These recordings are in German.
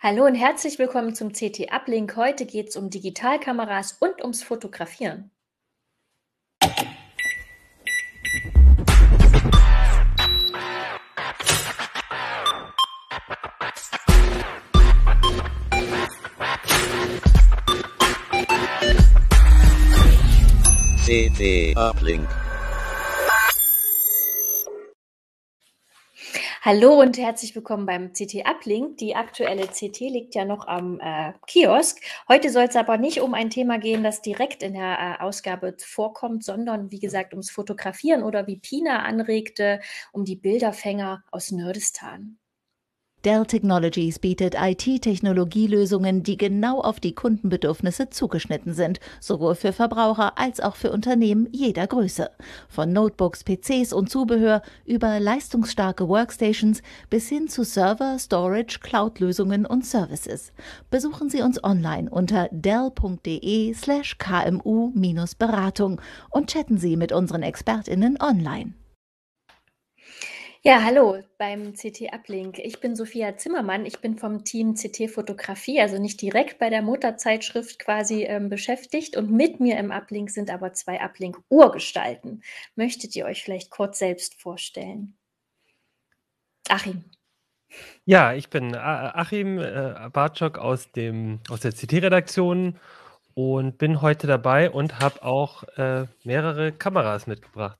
Hallo und herzlich willkommen zum CT Uplink. Heute geht es um Digitalkameras und ums Fotografieren. CT Uplink. Hallo und herzlich willkommen beim CT Uplink. Die aktuelle CT liegt ja noch am äh, Kiosk. Heute soll es aber nicht um ein Thema gehen, das direkt in der äh, Ausgabe vorkommt, sondern wie gesagt ums Fotografieren oder wie Pina anregte, um die Bilderfänger aus Nerdistan. Dell Technologies bietet IT-Technologielösungen, die genau auf die Kundenbedürfnisse zugeschnitten sind, sowohl für Verbraucher als auch für Unternehmen jeder Größe. Von Notebooks, PCs und Zubehör über leistungsstarke Workstations bis hin zu Server, Storage, Cloud-Lösungen und Services. Besuchen Sie uns online unter dell.de slash kmu-beratung und chatten Sie mit unseren ExpertInnen online. Ja, hallo beim CT Uplink. Ich bin Sophia Zimmermann. Ich bin vom Team CT Fotografie, also nicht direkt bei der Mutterzeitschrift quasi ähm, beschäftigt. Und mit mir im Uplink sind aber zwei Uplink-Urgestalten. Möchtet ihr euch vielleicht kurz selbst vorstellen? Achim. Ja, ich bin Achim äh, Bartschok aus, dem, aus der CT-Redaktion und bin heute dabei und habe auch äh, mehrere Kameras mitgebracht.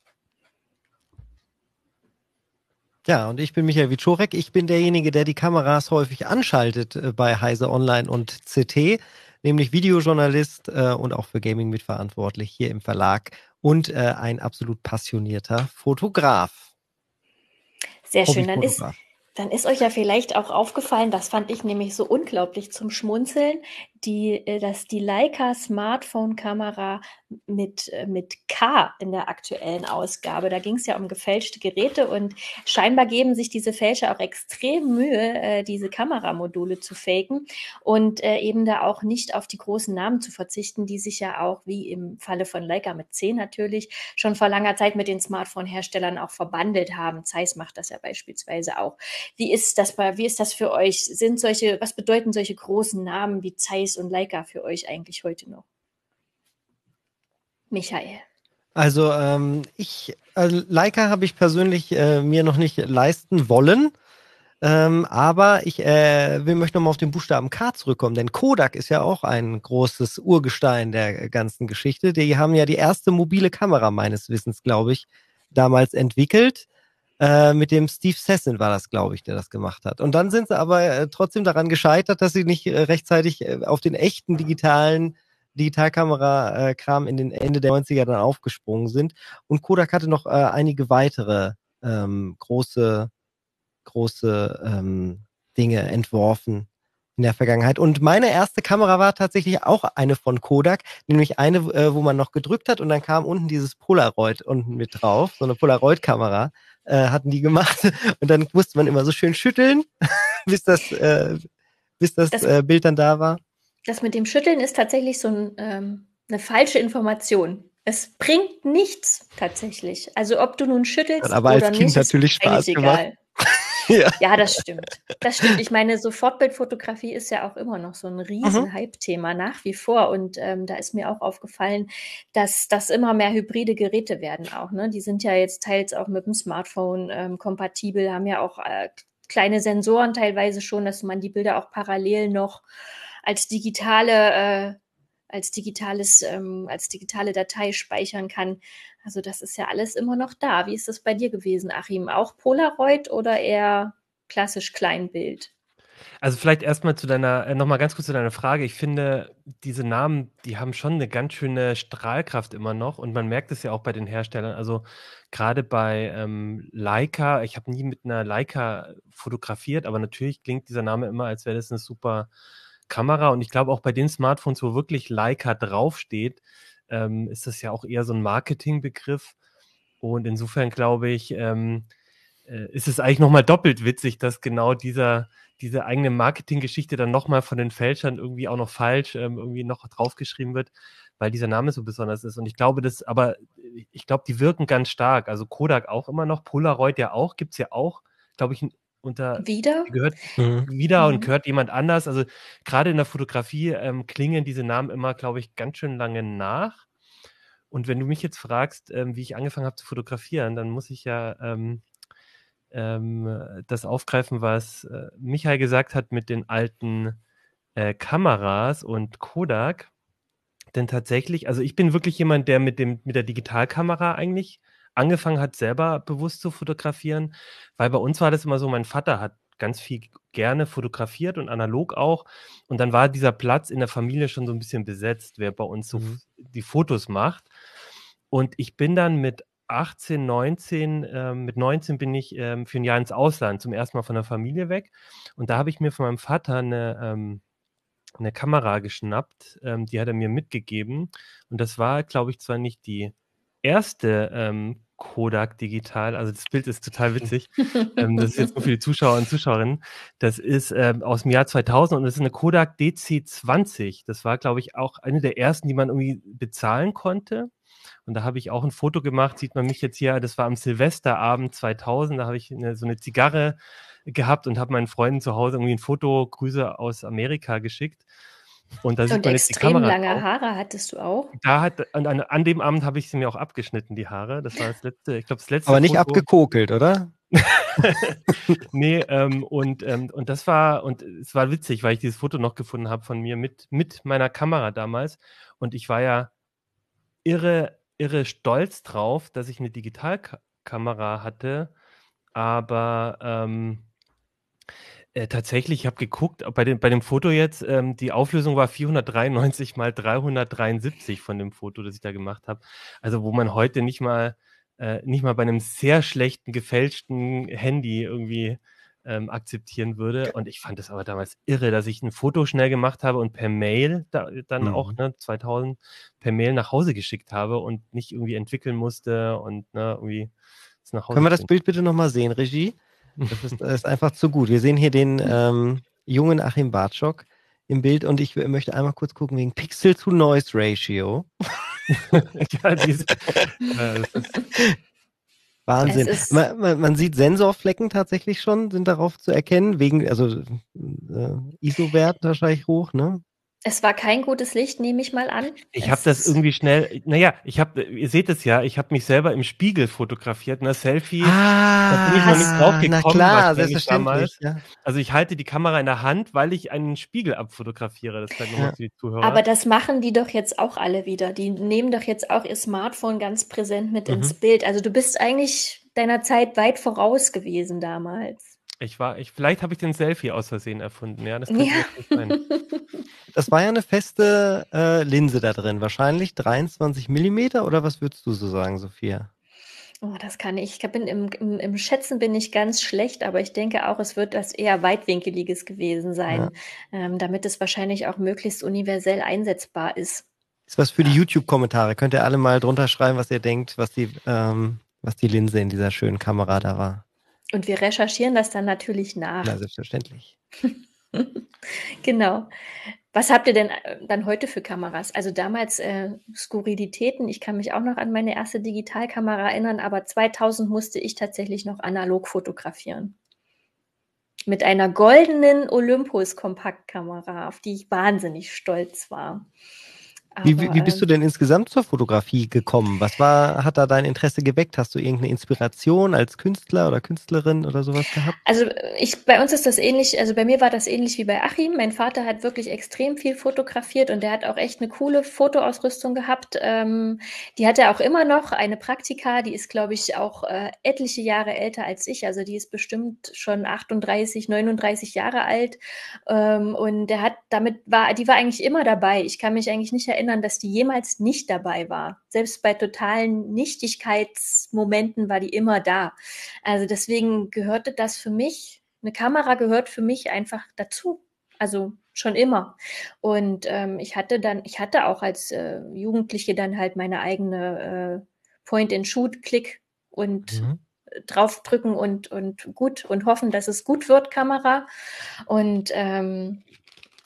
Ja, und ich bin Michael Wiczorek. Ich bin derjenige, der die Kameras häufig anschaltet äh, bei Heise Online und CT, nämlich Videojournalist äh, und auch für Gaming mitverantwortlich hier im Verlag und äh, ein absolut passionierter Fotograf. Sehr schön, dann ist, dann ist euch ja vielleicht auch aufgefallen, das fand ich nämlich so unglaublich zum Schmunzeln, die, äh, dass die Leica Smartphone-Kamera mit, äh, mit K in der aktuellen Ausgabe, da ging es ja um gefälschte Geräte und scheinbar geben sich diese Fälscher auch extrem Mühe, äh, diese Kameramodule zu faken und eben da auch nicht auf die großen Namen zu verzichten, die sich ja auch, wie im Falle von Leica mit C natürlich, schon vor langer Zeit mit den Smartphone-Herstellern auch verbandelt haben. Zeiss macht das ja beispielsweise auch. Wie ist das bei, wie ist das für euch? Sind solche, was bedeuten solche großen Namen wie Zeiss Zeiss und Leica für euch eigentlich heute noch? Michael. Also ähm, ich, also Leica habe ich persönlich äh, mir noch nicht leisten wollen. Ähm, aber ich äh, will möchte nochmal auf den Buchstaben K zurückkommen, denn Kodak ist ja auch ein großes Urgestein der ganzen Geschichte. Die haben ja die erste mobile Kamera meines Wissens, glaube ich, damals entwickelt. Äh, mit dem Steve Sessin war das, glaube ich, der das gemacht hat. Und dann sind sie aber äh, trotzdem daran gescheitert, dass sie nicht äh, rechtzeitig äh, auf den echten digitalen Digitalkamera-Kram in den Ende der 90er dann aufgesprungen sind. Und Kodak hatte noch äh, einige weitere ähm, große, große ähm, Dinge entworfen in der Vergangenheit. Und meine erste Kamera war tatsächlich auch eine von Kodak, nämlich eine, äh, wo man noch gedrückt hat und dann kam unten dieses Polaroid unten mit drauf, so eine Polaroid-Kamera äh, hatten die gemacht. Und dann musste man immer so schön schütteln, bis das, äh, bis das, das äh, Bild dann da war. Das mit dem Schütteln ist tatsächlich so ein, ähm, eine falsche Information. Es bringt nichts tatsächlich. Also ob du nun schüttelst aber oder als Kind natürlich Spaß gemacht. Egal. Ja. ja, das stimmt. Das stimmt. Ich meine, so Fortbildfotografie ist ja auch immer noch so ein riesen mhm. Hype-Thema nach wie vor. Und ähm, da ist mir auch aufgefallen, dass das immer mehr hybride Geräte werden auch. Ne? Die sind ja jetzt teils auch mit dem Smartphone ähm, kompatibel, haben ja auch äh, kleine Sensoren teilweise schon, dass man die Bilder auch parallel noch als digitale äh, als digitales, ähm, als digitale Datei speichern kann. Also das ist ja alles immer noch da. Wie ist das bei dir gewesen, Achim? Auch Polaroid oder eher klassisch Kleinbild? Also vielleicht erstmal zu deiner, äh, nochmal ganz kurz zu deiner Frage. Ich finde, diese Namen, die haben schon eine ganz schöne Strahlkraft immer noch und man merkt es ja auch bei den Herstellern. Also gerade bei ähm, Leica, ich habe nie mit einer Leica fotografiert, aber natürlich klingt dieser Name immer, als wäre das eine super Kamera. Und ich glaube auch bei den Smartphones, wo wirklich Leica draufsteht, ähm, ist das ja auch eher so ein Marketingbegriff. Und insofern glaube ich, ähm, äh, ist es eigentlich nochmal doppelt witzig, dass genau dieser, diese eigene Marketinggeschichte dann nochmal von den Fälschern irgendwie auch noch falsch ähm, irgendwie noch draufgeschrieben wird, weil dieser Name so besonders ist. Und ich glaube, das, aber ich glaube, die wirken ganz stark. Also Kodak auch immer noch, Polaroid ja auch, gibt es ja auch, glaube ich, unter wieder gehört mhm. wieder mhm. und gehört jemand anders. Also gerade in der Fotografie ähm, klingen diese Namen immer, glaube ich, ganz schön lange nach. Und wenn du mich jetzt fragst, ähm, wie ich angefangen habe zu fotografieren, dann muss ich ja ähm, ähm, das aufgreifen, was äh, Michael gesagt hat mit den alten äh, Kameras und Kodak. Denn tatsächlich, also ich bin wirklich jemand, der mit, dem, mit der Digitalkamera eigentlich angefangen hat, selber bewusst zu fotografieren, weil bei uns war das immer so, mein Vater hat ganz viel gerne fotografiert und analog auch. Und dann war dieser Platz in der Familie schon so ein bisschen besetzt, wer bei uns so mhm. die Fotos macht. Und ich bin dann mit 18, 19, äh, mit 19 bin ich ähm, für ein Jahr ins Ausland, zum ersten Mal von der Familie weg. Und da habe ich mir von meinem Vater eine, ähm, eine Kamera geschnappt, ähm, die hat er mir mitgegeben. Und das war, glaube ich, zwar nicht die erste ähm, Kodak Digital. Also das Bild ist total witzig. ähm, das ist jetzt nur für die Zuschauer und Zuschauerinnen. Das ist ähm, aus dem Jahr 2000 und das ist eine Kodak DC20. Das war, glaube ich, auch eine der ersten, die man irgendwie bezahlen konnte. Und da habe ich auch ein Foto gemacht, sieht man mich jetzt hier, das war am Silvesterabend 2000, da habe ich eine, so eine Zigarre gehabt und habe meinen Freunden zu Hause irgendwie ein Foto, Grüße aus Amerika geschickt. Und da sieht und man jetzt die Kamera. lange. Haare hattest du auch? Da hat, an, an dem Abend habe ich sie mir auch abgeschnitten, die Haare. Das war das letzte, ich glaube, das letzte. Aber nicht Foto. abgekokelt, oder? nee, ähm, und, ähm, und das war, und es war witzig, weil ich dieses Foto noch gefunden habe von mir mit, mit meiner Kamera damals. Und ich war ja irre, irre stolz drauf, dass ich eine Digitalkamera hatte. Aber ähm, äh, tatsächlich, ich habe geguckt, bei dem, bei dem Foto jetzt, ähm, die Auflösung war 493 mal 373 von dem Foto, das ich da gemacht habe. Also wo man heute nicht mal, äh, nicht mal bei einem sehr schlechten, gefälschten Handy irgendwie ähm, akzeptieren würde. Und ich fand es aber damals irre, dass ich ein Foto schnell gemacht habe und per Mail da, dann mhm. auch, ne, 2000, per Mail nach Hause geschickt habe und nicht irgendwie entwickeln musste und ne, irgendwie nach Hause Können wir das Bild bitte nochmal sehen, Regie? Das ist, das ist einfach zu gut. Wir sehen hier den ähm, jungen Achim Bartschok im Bild und ich möchte einmal kurz gucken wegen Pixel to Noise Ratio. ja, diese, äh, Wahnsinn. Man, man, man, sieht Sensorflecken tatsächlich schon, sind darauf zu erkennen, wegen, also äh, ISO-Wert wahrscheinlich hoch, ne? Es war kein gutes Licht, nehme ich mal an. Ich habe das irgendwie schnell, naja, ich habe, ihr seht es ja, ich habe mich selber im Spiegel fotografiert, ne, Selfie. Ah, da bin ich noch nicht drauf gekommen. Na klar, selbstverständlich. Ja. Also ich halte die Kamera in der Hand, weil ich einen Spiegel abfotografiere. Das nochmal ja. für die Zuhörer. Aber das machen die doch jetzt auch alle wieder. Die nehmen doch jetzt auch ihr Smartphone ganz präsent mit mhm. ins Bild. Also du bist eigentlich deiner Zeit weit voraus gewesen damals. Ich war, ich, vielleicht habe ich den Selfie aus Versehen erfunden, ja, das ja. sein. Das war ja eine feste äh, Linse da drin, wahrscheinlich 23 Millimeter oder was würdest du so sagen, Sophia? Oh, das kann ich. Ich bin im, im, im, Schätzen bin ich ganz schlecht, aber ich denke auch, es wird das eher weitwinkeliges gewesen sein, ja. ähm, damit es wahrscheinlich auch möglichst universell einsetzbar ist. Ist was für die YouTube-Kommentare. Könnt ihr alle mal drunter schreiben, was ihr denkt, was die, ähm, was die Linse in dieser schönen Kamera da war. Und wir recherchieren das dann natürlich nach. Na, selbstverständlich. genau. Was habt ihr denn äh, dann heute für Kameras? Also damals äh, Skurrilitäten. Ich kann mich auch noch an meine erste Digitalkamera erinnern, aber 2000 musste ich tatsächlich noch analog fotografieren. Mit einer goldenen Olympus-Kompaktkamera, auf die ich wahnsinnig stolz war. Wie, wie, bist du ähm denn insgesamt zur Fotografie gekommen? Was war, hat da dein Interesse geweckt? Hast du irgendeine Inspiration als Künstler oder Künstlerin oder sowas gehabt? Also ich, bei uns ist das ähnlich, also bei mir war das ähnlich wie bei Achim. Mein Vater hat wirklich extrem viel fotografiert und der hat auch echt eine coole Fotoausrüstung gehabt. Ähm, die hat er auch immer noch, eine Praktika, die ist, glaube ich, auch äh, etliche Jahre älter als ich. Also die ist bestimmt schon 38, 39 Jahre alt. Ähm, und der hat damit war, die war eigentlich immer dabei. Ich kann mich eigentlich nicht erinnern, erinnern, dass die jemals nicht dabei war. Selbst bei totalen Nichtigkeitsmomenten war die immer da. Also deswegen gehörte das für mich, eine Kamera gehört für mich einfach dazu. Also schon immer. Und ähm, ich hatte dann, ich hatte auch als äh, Jugendliche dann halt meine eigene äh, Point-and-Shoot-Klick und mhm draufdrücken und, und gut und hoffen, dass es gut wird, Kamera. Und ähm,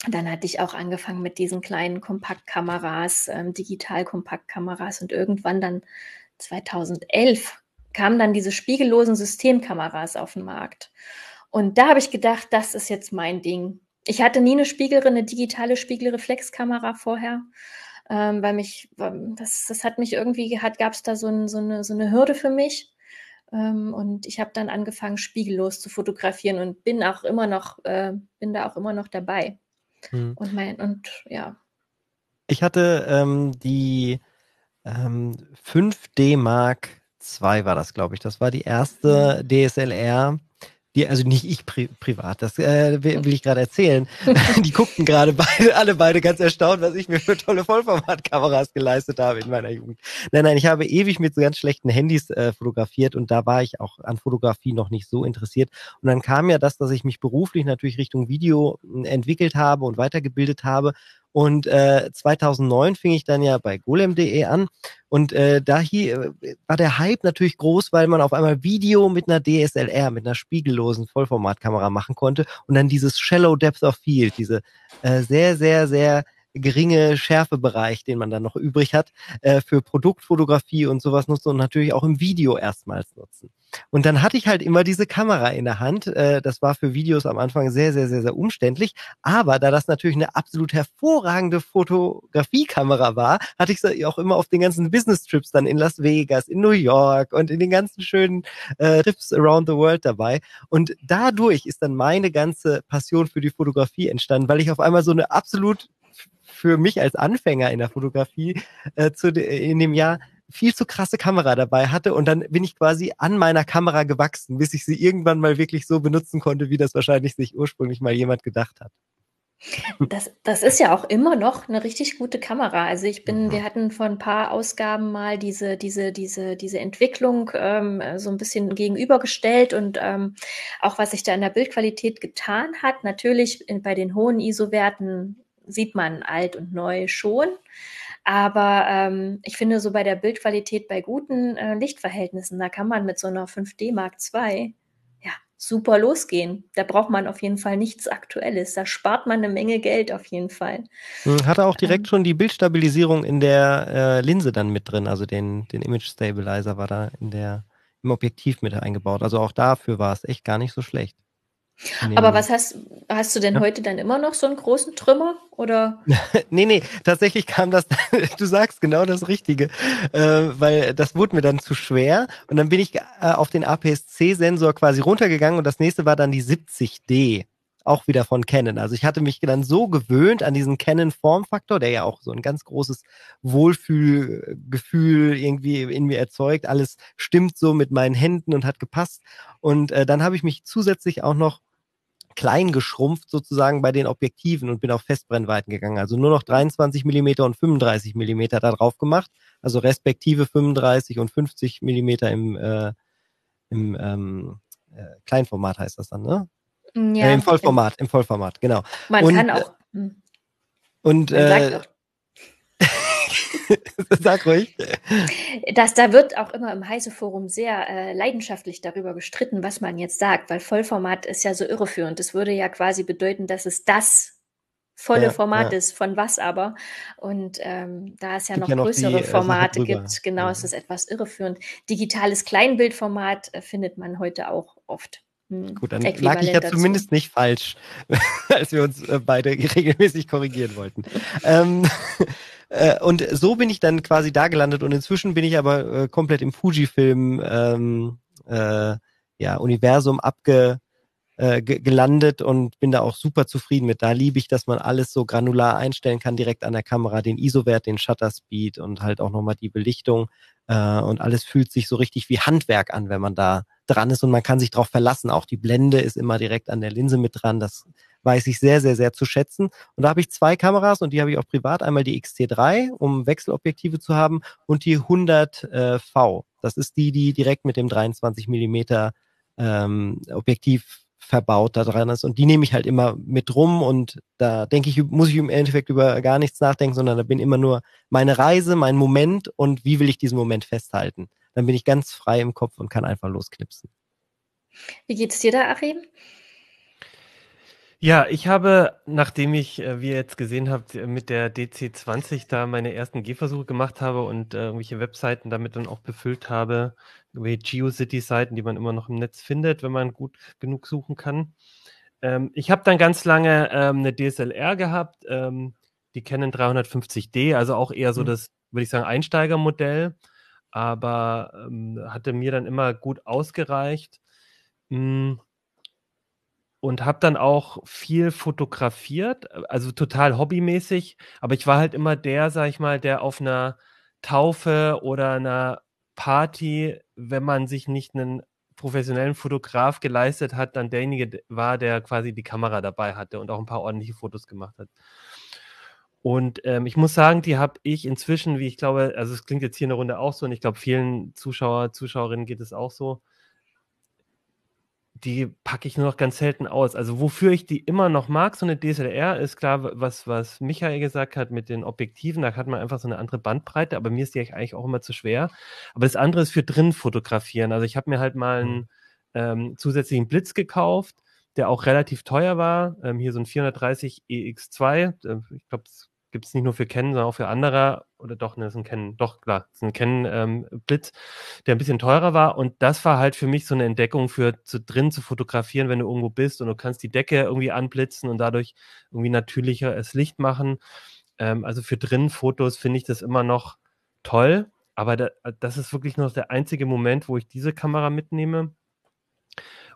dann hatte ich auch angefangen mit diesen kleinen Kompaktkameras, ähm, Digital-Kompaktkameras und irgendwann dann 2011 kamen dann diese spiegellosen Systemkameras auf den Markt. Und da habe ich gedacht, das ist jetzt mein Ding. Ich hatte nie eine Spiegel, eine digitale Spiegelreflexkamera vorher, ähm, weil mich, das, das hat mich irgendwie, hat, gab es da so, ein, so, eine, so eine Hürde für mich. Ähm, und ich habe dann angefangen, spiegellos zu fotografieren und bin auch immer noch, äh, bin da auch immer noch dabei. Hm. Und mein, und ja. Ich hatte ähm, die ähm, 5D Mark II war das, glaube ich. Das war die erste hm. DSLR, die, also nicht ich pri privat, das äh, will, will ich gerade erzählen. die guckten gerade beide, alle beide ganz erstaunt, was ich mir für tolle Vollformatkameras geleistet habe in meiner Jugend. Nein, nein, ich habe ewig mit so ganz schlechten Handys äh, fotografiert und da war ich auch an Fotografie noch nicht so interessiert. Und dann kam ja das, dass ich mich beruflich natürlich Richtung Video hm, entwickelt habe und weitergebildet habe und äh, 2009 fing ich dann ja bei golem.de an und äh, da hier äh, war der Hype natürlich groß, weil man auf einmal Video mit einer DSLR, mit einer spiegellosen Vollformatkamera machen konnte und dann dieses Shallow Depth of Field, diese äh, sehr, sehr, sehr geringe Schärfebereich, den man dann noch übrig hat, äh, für Produktfotografie und sowas nutzen und natürlich auch im Video erstmals nutzen. Und dann hatte ich halt immer diese Kamera in der Hand. Äh, das war für Videos am Anfang sehr, sehr, sehr, sehr umständlich. Aber da das natürlich eine absolut hervorragende Fotografiekamera war, hatte ich sie auch immer auf den ganzen Business-Trips dann in Las Vegas, in New York und in den ganzen schönen äh, Trips around the world dabei. Und dadurch ist dann meine ganze Passion für die Fotografie entstanden, weil ich auf einmal so eine absolut für mich als Anfänger in der Fotografie äh, zu, in dem Jahr viel zu krasse Kamera dabei hatte und dann bin ich quasi an meiner Kamera gewachsen, bis ich sie irgendwann mal wirklich so benutzen konnte, wie das wahrscheinlich sich ursprünglich mal jemand gedacht hat. Das, das ist ja auch immer noch eine richtig gute Kamera. Also ich bin, wir hatten vor ein paar Ausgaben mal diese, diese, diese, diese Entwicklung ähm, so ein bisschen gegenübergestellt und ähm, auch was sich da in der Bildqualität getan hat. Natürlich in, bei den hohen ISO-Werten sieht man alt und neu schon. Aber ähm, ich finde, so bei der Bildqualität bei guten äh, Lichtverhältnissen, da kann man mit so einer 5D Mark II ja, super losgehen. Da braucht man auf jeden Fall nichts Aktuelles. Da spart man eine Menge Geld auf jeden Fall. Hm, Hatte auch direkt ähm, schon die Bildstabilisierung in der äh, Linse dann mit drin, also den, den Image Stabilizer war da in der, im Objektiv mit eingebaut. Also auch dafür war es echt gar nicht so schlecht. Aber was hast, hast du denn ja. heute dann immer noch so einen großen Trümmer? Oder? nee, nee, tatsächlich kam das, du sagst genau das Richtige, äh, weil das wurde mir dann zu schwer und dann bin ich äh, auf den APS-C-Sensor quasi runtergegangen und das nächste war dann die 70D, auch wieder von Canon. Also ich hatte mich dann so gewöhnt an diesen Canon-Formfaktor, der ja auch so ein ganz großes Wohlfühlgefühl irgendwie in mir erzeugt. Alles stimmt so mit meinen Händen und hat gepasst. Und äh, dann habe ich mich zusätzlich auch noch klein geschrumpft sozusagen bei den Objektiven und bin auf Festbrennweiten gegangen. Also nur noch 23 Millimeter und 35 Millimeter da drauf gemacht. Also respektive 35 und 50 Millimeter im, äh, im ähm, äh, Kleinformat heißt das dann, ne? Ja, äh, Im Vollformat, im Vollformat, genau. Man und, kann auch. Äh, hm. Und äh, Sag ruhig. Das, da wird auch immer im Heise-Forum sehr äh, leidenschaftlich darüber gestritten, was man jetzt sagt, weil Vollformat ist ja so irreführend. Das würde ja quasi bedeuten, dass es das volle ja, Format ja. ist, von was aber. Und ähm, da es ja noch, ja noch größere die, äh, Formate gibt, genau, ist es etwas irreführend. Digitales Kleinbildformat äh, findet man heute auch oft. Hm, Gut, dann lag ich ja dazu. zumindest nicht falsch, als wir uns äh, beide regelmäßig korrigieren wollten. ähm, äh, und so bin ich dann quasi da gelandet und inzwischen bin ich aber äh, komplett im Fujifilm ähm, äh, ja, Universum abge äh, gelandet und bin da auch super zufrieden mit. Da liebe ich, dass man alles so granular einstellen kann, direkt an der Kamera, den ISO-Wert, den Shutter Speed und halt auch nochmal die Belichtung. Äh, und alles fühlt sich so richtig wie Handwerk an, wenn man da dran ist und man kann sich darauf verlassen. Auch die Blende ist immer direkt an der Linse mit dran. Das weiß ich sehr, sehr, sehr zu schätzen. Und da habe ich zwei Kameras und die habe ich auch privat. Einmal die XT3, um Wechselobjektive zu haben und die 100V. Äh, das ist die, die direkt mit dem 23 Millimeter ähm, Objektiv verbaut da dran ist. Und die nehme ich halt immer mit rum und da denke ich, muss ich im Endeffekt über gar nichts nachdenken, sondern da bin immer nur meine Reise, mein Moment und wie will ich diesen Moment festhalten. Dann bin ich ganz frei im Kopf und kann einfach losknipsen. Wie geht's dir da, Achim? Ja, ich habe, nachdem ich, äh, wie ihr jetzt gesehen habt, äh, mit der DC20 da meine ersten Gehversuche gemacht habe und äh, irgendwelche Webseiten damit dann auch befüllt habe, GeoCity-Seiten, die man immer noch im Netz findet, wenn man gut genug suchen kann. Ähm, ich habe dann ganz lange ähm, eine DSLR gehabt, ähm, die Canon 350D, also auch eher so mhm. das, würde ich sagen, Einsteigermodell, aber ähm, hatte mir dann immer gut ausgereicht. Mh, und habe dann auch viel fotografiert, also total hobbymäßig, aber ich war halt immer der, sag ich mal, der auf einer Taufe oder einer Party, wenn man sich nicht einen professionellen Fotograf geleistet hat, dann derjenige war, der quasi die Kamera dabei hatte und auch ein paar ordentliche Fotos gemacht hat. Und ähm, ich muss sagen, die habe ich inzwischen, wie ich glaube, also es klingt jetzt hier in der Runde auch so und ich glaube, vielen Zuschauer, Zuschauerinnen geht es auch so, die packe ich nur noch ganz selten aus. Also wofür ich die immer noch mag, so eine DSLR, ist klar, was, was Michael gesagt hat mit den Objektiven, da hat man einfach so eine andere Bandbreite, aber mir ist die eigentlich auch immer zu schwer. Aber das andere ist für drin fotografieren. Also ich habe mir halt mal einen mhm. ähm, zusätzlichen Blitz gekauft, der auch relativ teuer war. Ähm, hier so ein 430 EX2. Äh, ich glaube, gibt es nicht nur für Canon, sondern auch für andere, oder doch, ne, das ist ein Canon, doch, klar, das ist ein Canon-Blitz, ähm, der ein bisschen teurer war. Und das war halt für mich so eine Entdeckung für zu, drin zu fotografieren, wenn du irgendwo bist und du kannst die Decke irgendwie anblitzen und dadurch irgendwie natürlicher es Licht machen. Ähm, also für drin Fotos finde ich das immer noch toll. Aber da, das ist wirklich noch der einzige Moment, wo ich diese Kamera mitnehme.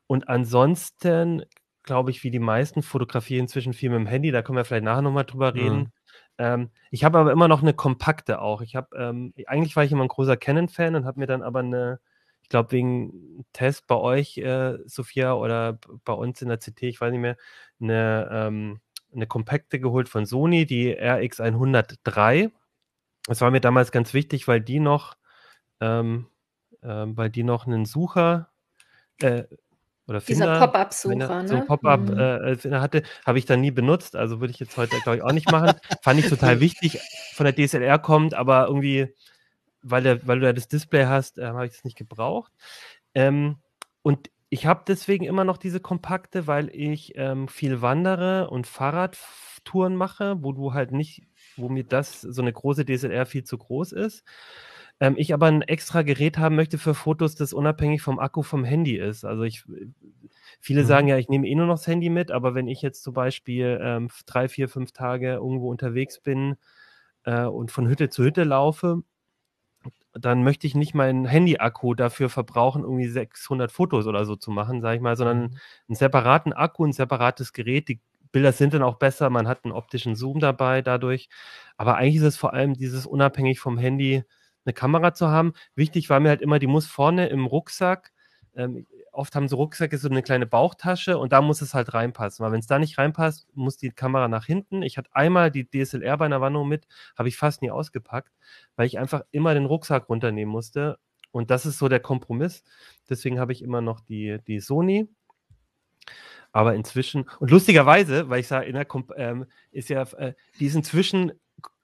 Und ansonsten glaube ich, wie die meisten fotografieren inzwischen viel mit dem Handy. Da können wir vielleicht nachher nochmal drüber mhm. reden. Ähm, ich habe aber immer noch eine kompakte auch. Ich habe, ähm, eigentlich war ich immer ein großer Canon-Fan und habe mir dann aber eine, ich glaube wegen Test bei euch, äh, Sophia, oder bei uns in der CT, ich weiß nicht mehr, eine, ähm, eine kompakte geholt von Sony, die RX103. Das war mir damals ganz wichtig, weil die noch, ähm, äh, weil die noch einen Sucher, äh, oder Finder, Dieser Pop-Up-Sucher, ne? So ein Pop-Up mhm. äh, hatte, habe ich dann nie benutzt, also würde ich jetzt heute, glaube ich, auch nicht machen. Fand ich total wichtig, von der DSLR kommt, aber irgendwie, weil, der, weil du ja das Display hast, äh, habe ich das nicht gebraucht. Ähm, und ich habe deswegen immer noch diese kompakte, weil ich ähm, viel wandere und Fahrradtouren mache, wo du halt nicht, wo mir das so eine große DSLR viel zu groß ist. Ähm, ich aber ein extra Gerät haben möchte für Fotos, das unabhängig vom Akku vom Handy ist. Also ich, viele mhm. sagen ja, ich nehme eh nur noch das Handy mit, aber wenn ich jetzt zum Beispiel ähm, drei, vier, fünf Tage irgendwo unterwegs bin äh, und von Hütte zu Hütte laufe, dann möchte ich nicht meinen Handy-Akku dafür verbrauchen, irgendwie 600 Fotos oder so zu machen, sage ich mal, sondern mhm. einen separaten Akku, ein separates Gerät. Die Bilder sind dann auch besser, man hat einen optischen Zoom dabei dadurch. Aber eigentlich ist es vor allem dieses unabhängig vom Handy eine Kamera zu haben. Wichtig war mir halt immer, die muss vorne im Rucksack, ähm, oft haben so Rucksäcke so eine kleine Bauchtasche und da muss es halt reinpassen. Weil wenn es da nicht reinpasst, muss die Kamera nach hinten. Ich hatte einmal die DSLR bei einer Wanderung mit, habe ich fast nie ausgepackt, weil ich einfach immer den Rucksack runternehmen musste. Und das ist so der Kompromiss. Deswegen habe ich immer noch die, die Sony. Aber inzwischen, und lustigerweise, weil ich sage, ähm, ist ja, äh, die ist inzwischen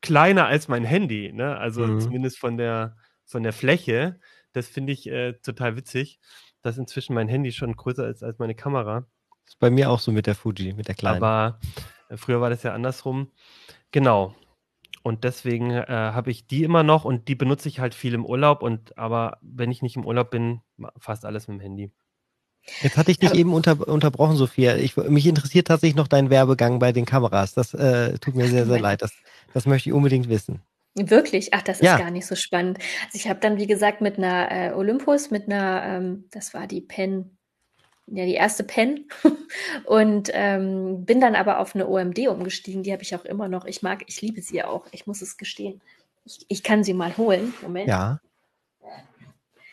kleiner als mein Handy, ne? Also mhm. zumindest von der, von der Fläche. Das finde ich äh, total witzig, dass inzwischen mein Handy schon größer ist als meine Kamera. Das ist bei mir auch so mit der Fuji, mit der kleinen. Aber äh, früher war das ja andersrum. Genau. Und deswegen äh, habe ich die immer noch und die benutze ich halt viel im Urlaub. Und aber wenn ich nicht im Urlaub bin, fast alles mit dem Handy. Jetzt hatte ich dich ja. eben unter, unterbrochen, Sophia. Ich, mich interessiert tatsächlich noch dein Werbegang bei den Kameras. Das äh, tut mir sehr, sehr leid. Das, das möchte ich unbedingt wissen. Wirklich? Ach, das ist ja. gar nicht so spannend. Also ich habe dann, wie gesagt, mit einer äh, Olympus, mit einer, ähm, das war die Pen, ja, die erste Pen und ähm, bin dann aber auf eine OMD umgestiegen. Die habe ich auch immer noch. Ich mag, ich liebe sie auch. Ich muss es gestehen. Ich, ich kann sie mal holen. Moment. Ja.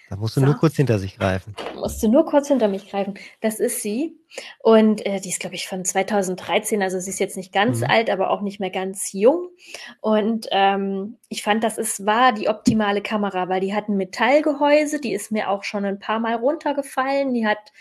Da musst du so. nur kurz hinter sich greifen. Musst du nur kurz hinter mich greifen. Das ist sie. Und äh, die ist, glaube ich, von 2013. Also sie ist jetzt nicht ganz mhm. alt, aber auch nicht mehr ganz jung. Und ähm, ich fand, das ist, war die optimale Kamera, weil die hat ein Metallgehäuse. Die ist mir auch schon ein paar Mal runtergefallen. Die hat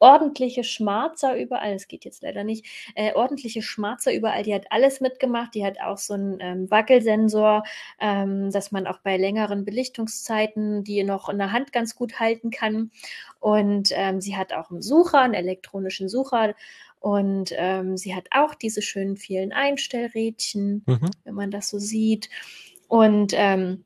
ordentliche Schmarzer überall, es geht jetzt leider nicht, äh, ordentliche Schmarzer überall, die hat alles mitgemacht, die hat auch so einen ähm, Wackelsensor, ähm, dass man auch bei längeren Belichtungszeiten die noch in der Hand ganz gut halten kann. Und ähm, sie hat auch einen Sucher, einen elektronischen Sucher. Und ähm, sie hat auch diese schönen vielen Einstellrädchen, mhm. wenn man das so sieht. Und ähm,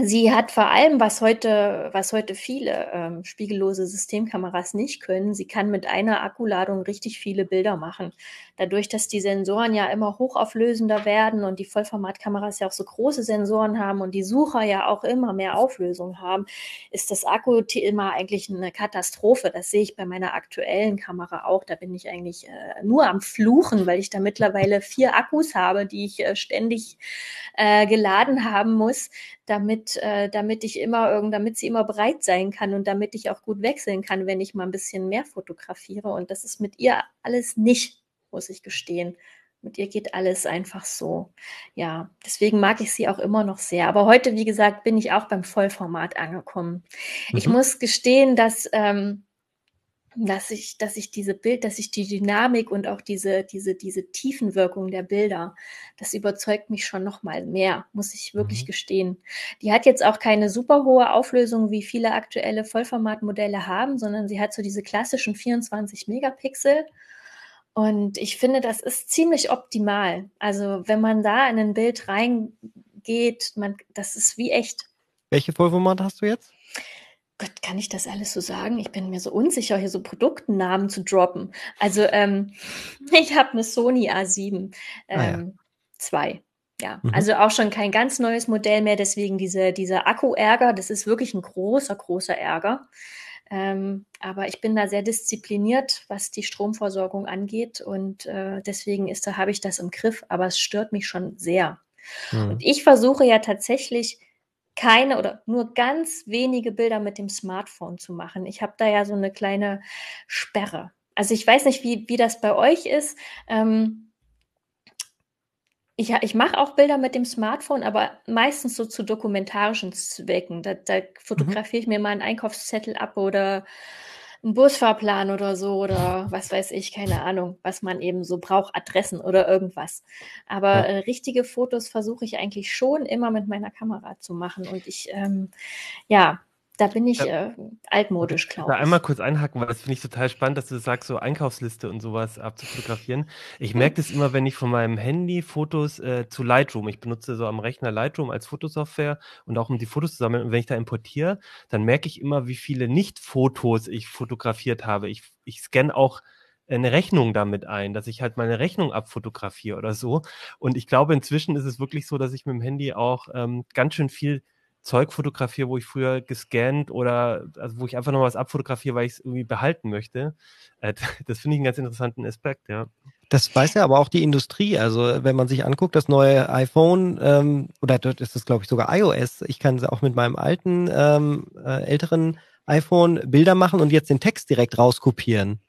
Sie hat vor allem, was heute, was heute viele ähm, spiegellose Systemkameras nicht können, sie kann mit einer Akkuladung richtig viele Bilder machen. Dadurch, dass die Sensoren ja immer hochauflösender werden und die Vollformatkameras ja auch so große Sensoren haben und die Sucher ja auch immer mehr Auflösung haben, ist das Akku-Thema eigentlich eine Katastrophe. Das sehe ich bei meiner aktuellen Kamera auch. Da bin ich eigentlich äh, nur am Fluchen, weil ich da mittlerweile vier Akkus habe, die ich äh, ständig äh, geladen haben muss damit, äh, damit ich immer irgend, damit sie immer bereit sein kann und damit ich auch gut wechseln kann, wenn ich mal ein bisschen mehr fotografiere. Und das ist mit ihr alles nicht, muss ich gestehen. Mit ihr geht alles einfach so. Ja, deswegen mag ich sie auch immer noch sehr. Aber heute, wie gesagt, bin ich auch beim Vollformat angekommen. Mhm. Ich muss gestehen, dass ähm, dass ich, dass ich diese Bild, dass ich die Dynamik und auch diese, diese, diese Tiefenwirkung der Bilder, das überzeugt mich schon noch mal mehr, muss ich wirklich mhm. gestehen. Die hat jetzt auch keine super hohe Auflösung, wie viele aktuelle Vollformatmodelle haben, sondern sie hat so diese klassischen 24 Megapixel. Und ich finde, das ist ziemlich optimal. Also, wenn man da in ein Bild reingeht, man, das ist wie echt. Welche Vollformat hast du jetzt? Gott, kann ich das alles so sagen? Ich bin mir so unsicher, hier so Produktnamen zu droppen. Also ähm, ich habe eine Sony A7 ähm, ah, ja. 2. Ähm, ja, mhm. also auch schon kein ganz neues Modell mehr, deswegen diese, dieser Akku-Ärger, das ist wirklich ein großer, großer Ärger. Ähm, aber ich bin da sehr diszipliniert, was die Stromversorgung angeht und äh, deswegen ist da habe ich das im Griff, aber es stört mich schon sehr. Mhm. Und ich versuche ja tatsächlich keine oder nur ganz wenige Bilder mit dem Smartphone zu machen. Ich habe da ja so eine kleine Sperre. Also ich weiß nicht, wie, wie das bei euch ist. Ähm, ich, ich mache auch Bilder mit dem Smartphone, aber meistens so zu dokumentarischen Zwecken. Da, da mhm. fotografiere ich mir mal einen Einkaufszettel ab oder einen Busfahrplan oder so oder was weiß ich, keine Ahnung, was man eben so braucht, Adressen oder irgendwas. Aber ja. äh, richtige Fotos versuche ich eigentlich schon immer mit meiner Kamera zu machen und ich, ähm, ja, da bin ich äh, altmodisch, glaube ich. Da einmal kurz einhaken, weil das finde ich total spannend, dass du sagst, so Einkaufsliste und sowas abzufotografieren. Ich merke das immer, wenn ich von meinem Handy Fotos äh, zu Lightroom, ich benutze so am Rechner Lightroom als Fotosoftware und auch um die Fotos zu sammeln. Und wenn ich da importiere, dann merke ich immer, wie viele Nicht-Fotos ich fotografiert habe. Ich, ich scanne auch eine Rechnung damit ein, dass ich halt meine Rechnung abfotografiere oder so. Und ich glaube, inzwischen ist es wirklich so, dass ich mit dem Handy auch ähm, ganz schön viel Zeug fotografiere, wo ich früher gescannt oder also wo ich einfach noch was abfotografiere, weil ich es irgendwie behalten möchte. Äh, das finde ich einen ganz interessanten Aspekt, ja. Das weiß ja aber auch die Industrie. Also wenn man sich anguckt, das neue iPhone ähm, oder dort ist es glaube ich sogar iOS. Ich kann auch mit meinem alten ähm, äh, älteren iPhone Bilder machen und jetzt den Text direkt rauskopieren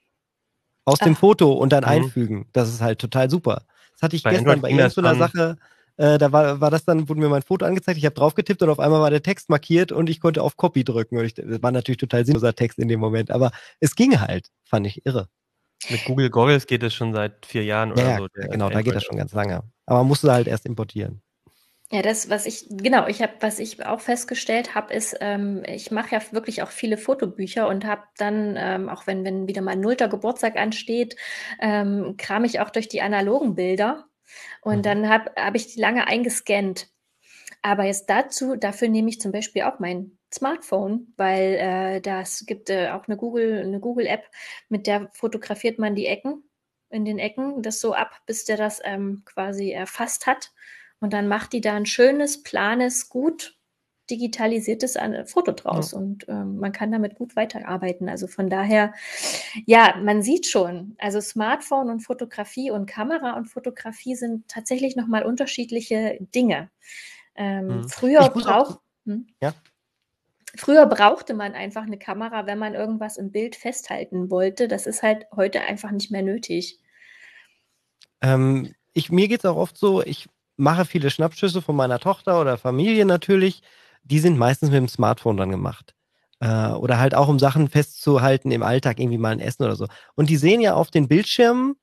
aus Ach. dem Foto und dann mhm. einfügen. Das ist halt total super. Das hatte ich bei gestern Android bei irgendeiner Sache äh, da war, war das dann, wurde mir mein Foto angezeigt, ich habe drauf getippt und auf einmal war der Text markiert und ich konnte auf Copy drücken. Und ich, das war natürlich total sinnloser Text in dem Moment, aber es ging halt, fand ich irre. Mit Google Goggles geht es schon seit vier Jahren oder ja, so. Ja, genau, da geht das schon ganz lange. Aber man musste halt erst importieren. Ja, das, was ich, genau, ich habe, was ich auch festgestellt habe, ist, ähm, ich mache ja wirklich auch viele Fotobücher und habe dann, ähm, auch wenn, wenn wieder mein nullter Geburtstag ansteht, ähm, kram ich auch durch die analogen Bilder und mhm. dann habe hab ich die lange eingescannt. Aber jetzt dazu, dafür nehme ich zum Beispiel auch mein Smartphone, weil äh, das gibt äh, auch eine Google, eine Google-App, mit der fotografiert man die Ecken in den Ecken, das so ab, bis der das ähm, quasi erfasst hat. Und dann macht die da ein schönes, planes, gut digitalisiertes Foto draus ja. und ähm, man kann damit gut weiterarbeiten. Also von daher, ja, man sieht schon, also Smartphone und Fotografie und Kamera und Fotografie sind tatsächlich nochmal unterschiedliche Dinge. Ähm, mhm. Früher braucht, hm? ja. Früher brauchte man einfach eine Kamera, wenn man irgendwas im Bild festhalten wollte. Das ist halt heute einfach nicht mehr nötig. Ähm, ich, mir geht es auch oft so, ich mache viele Schnappschüsse von meiner Tochter oder Familie natürlich die sind meistens mit dem Smartphone dann gemacht. Äh, oder halt auch, um Sachen festzuhalten im Alltag, irgendwie mal ein Essen oder so. Und die sehen ja auf den Bildschirmen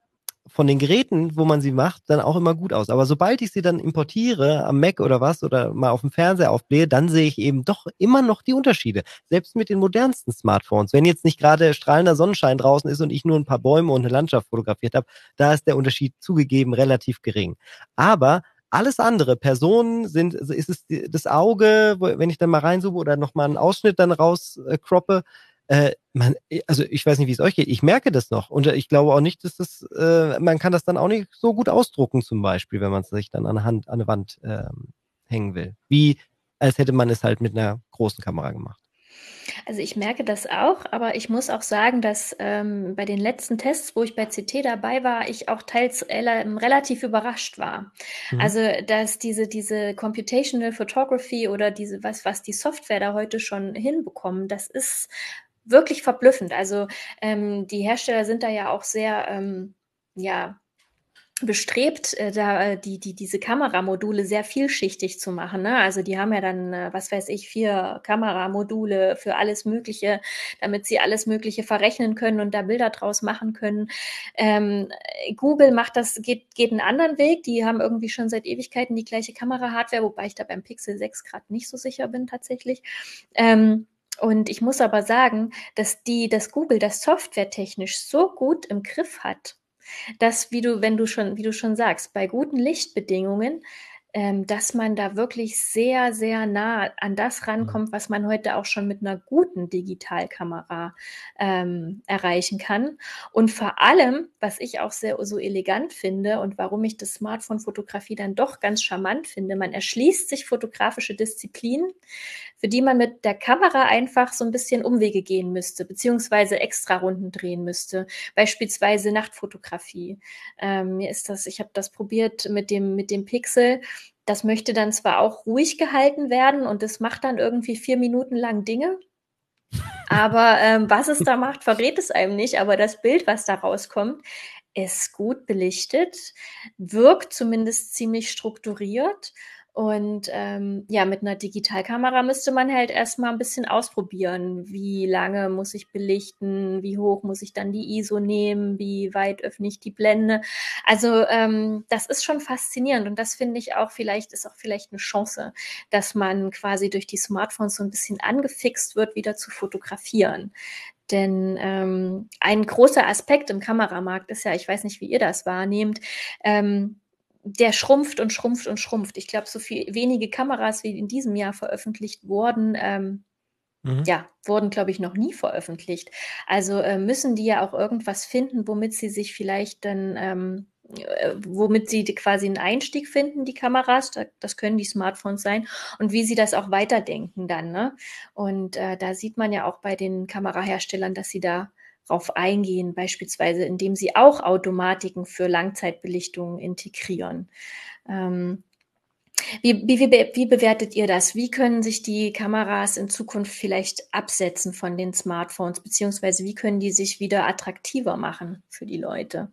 von den Geräten, wo man sie macht, dann auch immer gut aus. Aber sobald ich sie dann importiere am Mac oder was oder mal auf dem Fernseher aufblähe, dann sehe ich eben doch immer noch die Unterschiede. Selbst mit den modernsten Smartphones. Wenn jetzt nicht gerade strahlender Sonnenschein draußen ist und ich nur ein paar Bäume und eine Landschaft fotografiert habe, da ist der Unterschied zugegeben relativ gering. Aber Alles andere, Personen sind, ist es das Auge, wenn ich dann mal reinsuche oder nochmal einen Ausschnitt dann rauskroppe, äh, man, also ich weiß nicht, wie es euch geht, ich merke das noch. Und ich glaube auch nicht, dass das, äh, man kann das dann auch nicht so gut ausdrucken, zum Beispiel, wenn man es sich dann an der Hand, an der Wand ähm, hängen will. Wie als hätte man es halt mit einer großen Kamera gemacht. Also ich merke das auch, aber ich muss auch sagen, dass ähm, bei den letzten Tests, wo ich bei CT dabei war, ich auch teils relativ überrascht war. Mhm. Also dass diese diese Computational Photography oder diese was was die Software da heute schon hinbekommen, das ist wirklich verblüffend. Also ähm, die Hersteller sind da ja auch sehr ähm, ja bestrebt, äh, da äh, die, die, diese Kameramodule sehr vielschichtig zu machen. Ne? Also die haben ja dann, äh, was weiß ich, vier Kameramodule für alles Mögliche, damit sie alles Mögliche verrechnen können und da Bilder draus machen können. Ähm, Google macht das, geht, geht einen anderen Weg. Die haben irgendwie schon seit Ewigkeiten die gleiche Kamera-Hardware, wobei ich da beim Pixel 6 gerade nicht so sicher bin tatsächlich. Ähm, und ich muss aber sagen, dass die, dass Google das softwaretechnisch so gut im Griff hat, dass, wie du, wenn du schon, wie du schon sagst, bei guten Lichtbedingungen ähm, dass man da wirklich sehr, sehr nah an das mhm. rankommt, was man heute auch schon mit einer guten Digitalkamera ähm, erreichen kann. Und vor allem, was ich auch sehr so elegant finde und warum ich das Smartphone-Fotografie dann doch ganz charmant finde, man erschließt sich fotografische Disziplinen, für die man mit der Kamera einfach so ein bisschen Umwege gehen müsste, beziehungsweise extra Runden drehen müsste. Beispielsweise Nachtfotografie. Ähm, mir ist das, ich habe das probiert mit dem, mit dem Pixel. Das möchte dann zwar auch ruhig gehalten werden und es macht dann irgendwie vier Minuten lang Dinge. Aber ähm, was es da macht, verrät es einem nicht. Aber das Bild, was da rauskommt, ist gut belichtet, wirkt zumindest ziemlich strukturiert und ähm, ja, mit einer Digitalkamera müsste man halt erstmal ein bisschen ausprobieren. Wie lange muss ich belichten? Wie hoch muss ich dann die ISO nehmen? Wie weit öffne ich die Blende? Also ähm, das ist schon faszinierend und das finde ich auch vielleicht, ist auch vielleicht eine Chance, dass man quasi durch die Smartphones so ein bisschen angefixt wird, wieder zu fotografieren. Denn ähm, ein großer Aspekt im Kameramarkt ist ja, ich weiß nicht, wie ihr das wahrnehmt, ähm, der schrumpft und schrumpft und schrumpft. Ich glaube, so viel wenige Kameras wie in diesem Jahr veröffentlicht wurden, ähm, mhm. ja, wurden, glaube ich, noch nie veröffentlicht. Also äh, müssen die ja auch irgendwas finden, womit sie sich vielleicht dann, ähm, äh, womit sie quasi einen Einstieg finden, die Kameras. Das können die Smartphones sein und wie sie das auch weiterdenken dann. Ne? Und äh, da sieht man ja auch bei den Kameraherstellern, dass sie da drauf eingehen, beispielsweise indem sie auch Automatiken für Langzeitbelichtungen integrieren. Ähm, wie, wie, wie, wie, bewertet ihr das? Wie können sich die Kameras in Zukunft vielleicht absetzen von den Smartphones, beziehungsweise wie können die sich wieder attraktiver machen für die Leute?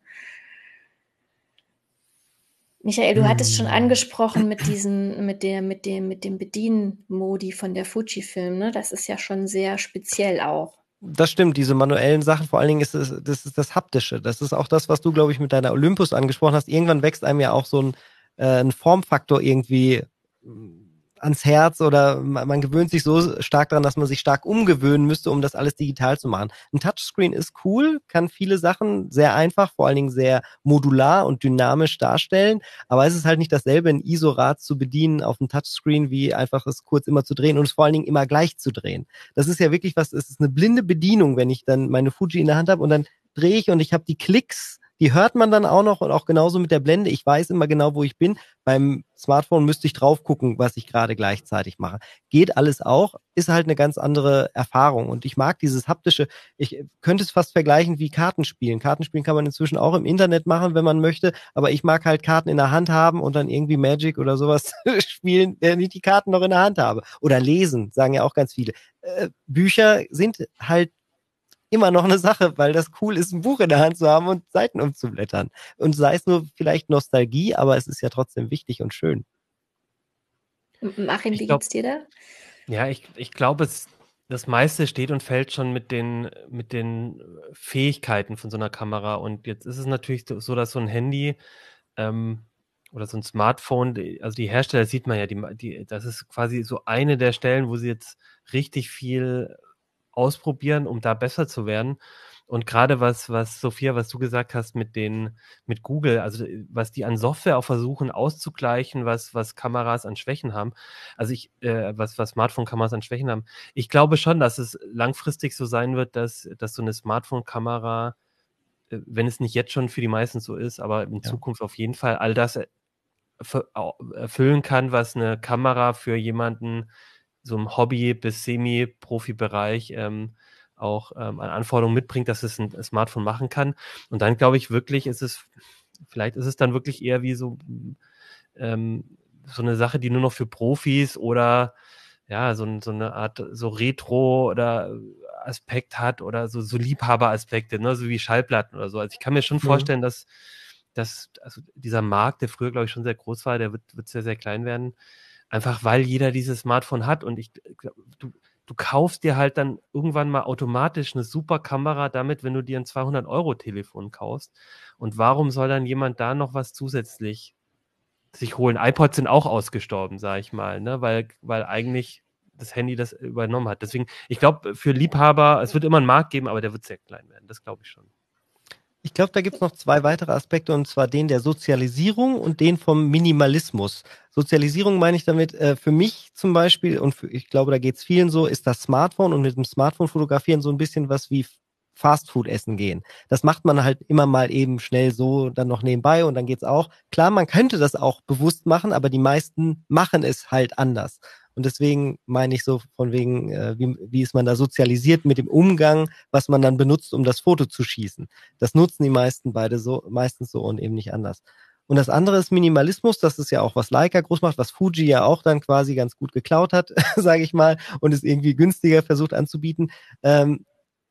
Michael, du hattest schon hm. angesprochen mit diesen, mit der, mit dem, mit dem Bedienmodi von der Fujifilm, ne? Das ist ja schon sehr speziell auch. Das stimmt, diese manuellen Sachen, vor allen Dingen ist es, das ist das Haptische. Das ist auch das, was du, glaube ich, mit deiner Olympus angesprochen hast. Irgendwann wächst einem ja auch so ein, äh, ein Formfaktor irgendwie ans Herz oder man, man, gewöhnt sich so stark daran, dass man sich stark umgewöhnen müsste, um das alles digital zu machen. Ein Touchscreen ist cool, kann viele Sachen sehr einfach, vor allen Dingen sehr modular und dynamisch darstellen, aber es ist halt nicht dasselbe, ein ISO-Rad zu bedienen auf dem Touchscreen, wie einfach es kurz immer zu drehen und es vor allen Dingen immer gleich zu drehen. Das ist ja wirklich was, es ist eine blinde Bedienung, wenn ich dann meine Fuji in der Hand habe und dann drehe ich und ich habe die Klicks die hört man dann auch noch und auch genauso mit der Blende. Ich weiß immer genau, wo ich bin. Beim Smartphone müsste ich drauf gucken, was ich gerade gleichzeitig mache. Geht alles auch, ist halt eine ganz andere Erfahrung. Und ich mag dieses haptische, ich könnte es fast vergleichen wie Kartenspielen. Kartenspielen kann man inzwischen auch im Internet machen, wenn man möchte, aber ich mag halt Karten in der Hand haben und dann irgendwie Magic oder sowas spielen, wenn ich die Karten noch in der Hand habe. Oder lesen, sagen ja auch ganz viele. Äh, Bücher sind halt immer noch eine Sache, weil das cool ist, ein Buch in der Hand zu haben und Seiten umzublättern. Und sei es nur vielleicht Nostalgie, aber es ist ja trotzdem wichtig und schön. Achim, wie geht's dir da? Ja, ich, ich glaube, das meiste steht und fällt schon mit den, mit den Fähigkeiten von so einer Kamera. Und jetzt ist es natürlich so, dass so ein Handy ähm, oder so ein Smartphone, also die Hersteller sieht man ja, die, die, das ist quasi so eine der Stellen, wo sie jetzt richtig viel ausprobieren, um da besser zu werden. Und gerade was, was, Sophia, was du gesagt hast mit den, mit Google, also was die an Software auch versuchen auszugleichen, was, was Kameras an Schwächen haben. Also ich, äh, was, was Smartphone-Kameras an Schwächen haben. Ich glaube schon, dass es langfristig so sein wird, dass, dass so eine Smartphone-Kamera, äh, wenn es nicht jetzt schon für die meisten so ist, aber in ja. Zukunft auf jeden Fall all das erfüllen kann, was eine Kamera für jemanden so im Hobby- bis Semi-Profi-Bereich ähm, auch ähm, an Anforderungen mitbringt, dass es ein Smartphone machen kann. Und dann glaube ich wirklich, ist es, vielleicht ist es dann wirklich eher wie so, ähm, so eine Sache, die nur noch für Profis oder ja, so, so eine Art so Retro oder Aspekt hat oder so, so Liebhaberaspekte, ne, so wie Schallplatten oder so. Also ich kann mir schon mhm. vorstellen, dass, dass also dieser Markt, der früher, glaube ich, schon sehr groß war, der wird, wird sehr, sehr klein werden. Einfach weil jeder dieses Smartphone hat und ich, du, du kaufst dir halt dann irgendwann mal automatisch eine super Kamera damit, wenn du dir ein 200-Euro-Telefon kaufst. Und warum soll dann jemand da noch was zusätzlich sich holen? iPods sind auch ausgestorben, sage ich mal, ne? weil, weil eigentlich das Handy das übernommen hat. Deswegen, ich glaube, für Liebhaber, es wird immer einen Markt geben, aber der wird sehr klein werden. Das glaube ich schon. Ich glaube, da gibt es noch zwei weitere Aspekte, und zwar den der Sozialisierung und den vom Minimalismus. Sozialisierung meine ich damit, äh, für mich zum Beispiel, und für, ich glaube, da geht es vielen so, ist das Smartphone und mit dem Smartphone fotografieren so ein bisschen was wie Fastfood essen gehen. Das macht man halt immer mal eben schnell so dann noch nebenbei und dann geht's auch. Klar, man könnte das auch bewusst machen, aber die meisten machen es halt anders. Und deswegen meine ich so von wegen, äh, wie, wie ist man da sozialisiert mit dem Umgang, was man dann benutzt, um das Foto zu schießen. Das nutzen die meisten beide so, meistens so und eben nicht anders. Und das andere ist Minimalismus, das ist ja auch, was Leica groß macht, was Fuji ja auch dann quasi ganz gut geklaut hat, sage ich mal, und es irgendwie günstiger versucht anzubieten. Ähm,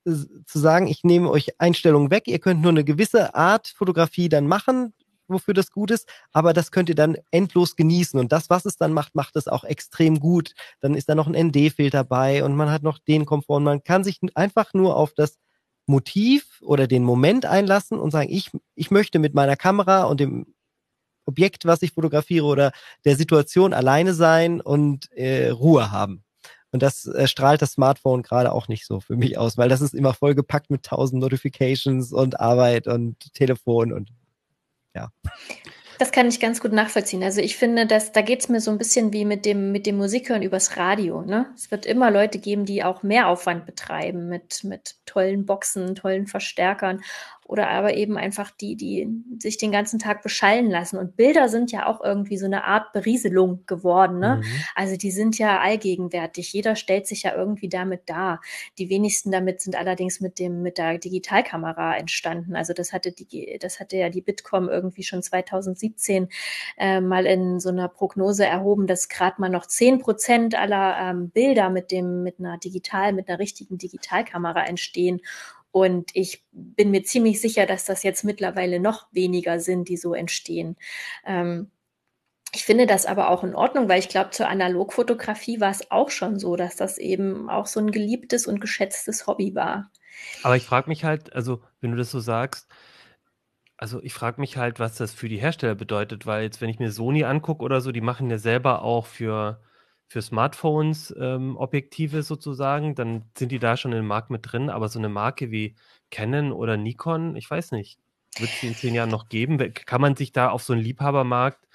zu sagen, ich nehme euch Einstellungen weg, ihr könnt nur eine gewisse Art Fotografie dann machen, wofür das gut ist, aber das könnt ihr dann endlos genießen. Und das, was es dann macht, macht es auch extrem gut. Dann ist da noch ein ND-Filter dabei und man hat noch den Komfort. Und man kann sich einfach nur auf das Motiv oder den Moment einlassen und sagen, ich, ich möchte mit meiner Kamera und dem Objekt, was ich fotografiere oder der Situation alleine sein und äh, Ruhe haben. Und das äh, strahlt das Smartphone gerade auch nicht so für mich aus, weil das ist immer vollgepackt mit tausend Notifications und Arbeit und Telefon und ja. Das kann ich ganz gut nachvollziehen. Also ich finde, dass da geht es mir so ein bisschen wie mit dem, mit dem Musikhören übers Radio. Ne? Es wird immer Leute geben, die auch mehr Aufwand betreiben mit, mit tollen Boxen, tollen Verstärkern oder aber eben einfach die, die sich den ganzen Tag beschallen lassen. Und Bilder sind ja auch irgendwie so eine Art Berieselung geworden. Ne? Mhm. Also die sind ja allgegenwärtig. Jeder stellt sich ja irgendwie damit dar. Die wenigsten damit sind allerdings mit dem mit der Digitalkamera entstanden. Also das hatte die, das hatte ja die Bitkom irgendwie schon 2017 äh, mal in so einer Prognose erhoben, dass gerade mal noch zehn Prozent aller ähm, Bilder mit dem mit einer digital mit einer richtigen Digitalkamera entstehen. Und ich bin mir ziemlich sicher, dass das jetzt mittlerweile noch weniger sind, die so entstehen. Ähm, ich finde das aber auch in Ordnung, weil ich glaube, zur Analogfotografie war es auch schon so, dass das eben auch so ein geliebtes und geschätztes Hobby war. Aber ich frage mich halt, also wenn du das so sagst, also ich frage mich halt, was das für die Hersteller bedeutet, weil jetzt, wenn ich mir Sony angucke oder so, die machen ja selber auch für für Smartphones ähm, Objektive sozusagen, dann sind die da schon im Markt mit drin. Aber so eine Marke wie Canon oder Nikon, ich weiß nicht, wird es die in zehn Jahren noch geben? Kann man sich da auf so einen Liebhabermarkt,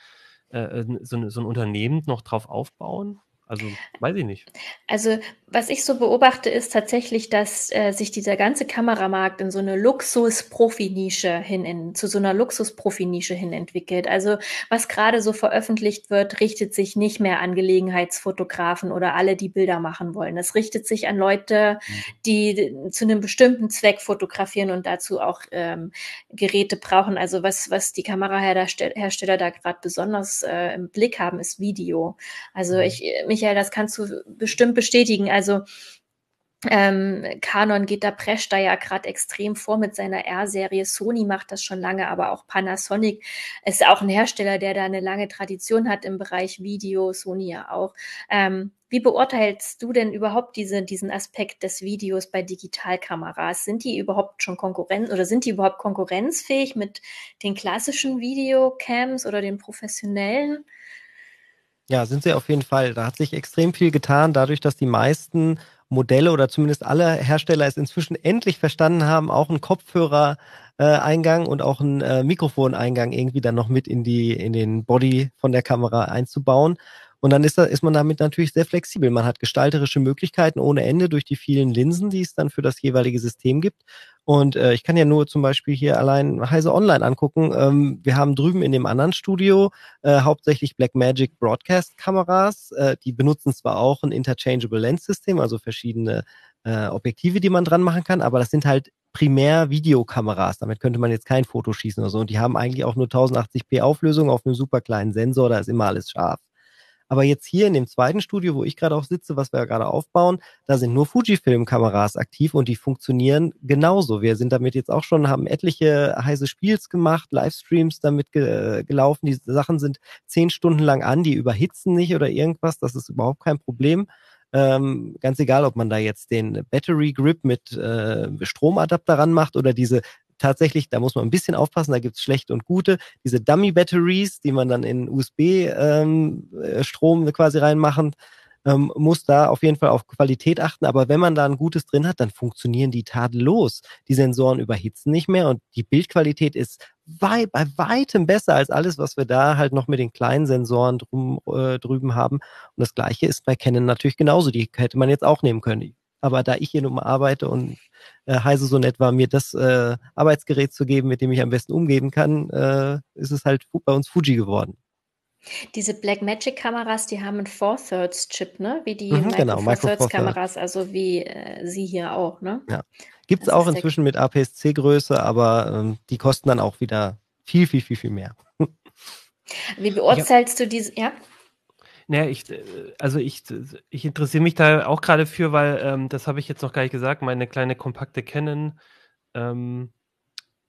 äh, äh so, so ein Unternehmen noch drauf aufbauen? Also weiß ich nicht. Also was ich so beobachte, ist tatsächlich, dass äh, sich dieser ganze Kameramarkt in so eine Luxus-Profi-Nische hin, in, zu so einer Luxus-Profi-Nische hin entwickelt. Also was gerade so veröffentlicht wird, richtet sich nicht mehr an Gelegenheitsfotografen oder alle, die Bilder machen wollen. Es richtet sich an Leute, mhm. die zu einem bestimmten Zweck fotografieren und dazu auch ähm, Geräte brauchen. Also was, was die Kamerahersteller da gerade besonders äh, im Blick haben, ist Video. Also mhm. ich, Michael, das kannst du bestimmt bestätigen. Also also ähm, Canon geht da, prescht da ja gerade extrem vor mit seiner R-Serie. Sony macht das schon lange, aber auch Panasonic ist auch ein Hersteller, der da eine lange Tradition hat im Bereich Video, Sony ja auch. Ähm, wie beurteilst du denn überhaupt diese, diesen Aspekt des Videos bei Digitalkameras? Sind die überhaupt schon Konkurrenz oder sind die überhaupt konkurrenzfähig mit den klassischen Videocams oder den professionellen? Ja, sind sie auf jeden Fall. Da hat sich extrem viel getan, dadurch, dass die meisten Modelle oder zumindest alle Hersteller es inzwischen endlich verstanden haben, auch einen Kopfhörer-Eingang und auch einen äh, Mikrofoneingang irgendwie dann noch mit in die in den Body von der Kamera einzubauen. Und dann ist, da, ist man damit natürlich sehr flexibel. Man hat gestalterische Möglichkeiten ohne Ende durch die vielen Linsen, die es dann für das jeweilige System gibt. Und äh, ich kann ja nur zum Beispiel hier allein Heise Online angucken. Ähm, wir haben drüben in dem anderen Studio äh, hauptsächlich Blackmagic Broadcast Kameras. Äh, die benutzen zwar auch ein Interchangeable Lens System, also verschiedene äh, Objektive, die man dran machen kann, aber das sind halt primär Videokameras. Damit könnte man jetzt kein Foto schießen oder so. Und die haben eigentlich auch nur 1080p Auflösung auf einem super kleinen Sensor. Da ist immer alles scharf. Aber jetzt hier in dem zweiten Studio, wo ich gerade auch sitze, was wir ja gerade aufbauen, da sind nur Fujifilm-Kameras aktiv und die funktionieren genauso. Wir sind damit jetzt auch schon, haben etliche heiße Spiels gemacht, Livestreams damit ge gelaufen. Die Sachen sind zehn Stunden lang an, die überhitzen nicht oder irgendwas. Das ist überhaupt kein Problem. Ähm, ganz egal, ob man da jetzt den Battery Grip mit äh, Stromadapter ranmacht oder diese tatsächlich, da muss man ein bisschen aufpassen, da gibt es schlechte und gute. Diese Dummy-Batteries, die man dann in USB-Strom ähm, quasi reinmachen, ähm, muss da auf jeden Fall auf Qualität achten. Aber wenn man da ein gutes drin hat, dann funktionieren die tadellos. Die Sensoren überhitzen nicht mehr und die Bildqualität ist wei bei weitem besser als alles, was wir da halt noch mit den kleinen Sensoren drum, äh, drüben haben. Und das gleiche ist bei Canon natürlich genauso. Die hätte man jetzt auch nehmen können. Aber da ich hier nun mal arbeite und äh, Heise so nett war, mir das äh, Arbeitsgerät zu geben, mit dem ich am besten umgehen kann, äh, ist es halt bei uns Fuji geworden. Diese Blackmagic-Kameras, die haben einen Four-Thirds-Chip, ne? Wie die mhm, Micro genau, Four Thirds-Kameras, also wie äh, sie hier auch, ne? Ja. Gibt es auch inzwischen mit APS-C-Größe, aber ähm, die kosten dann auch wieder viel, viel, viel, viel mehr. Wie beurteilst ja. du diese, ja? Naja, ich, äh, also ich, ich interessiere mich da auch gerade für, weil ähm, das habe ich jetzt noch gar nicht gesagt, meine kleine kompakte Canon, ähm,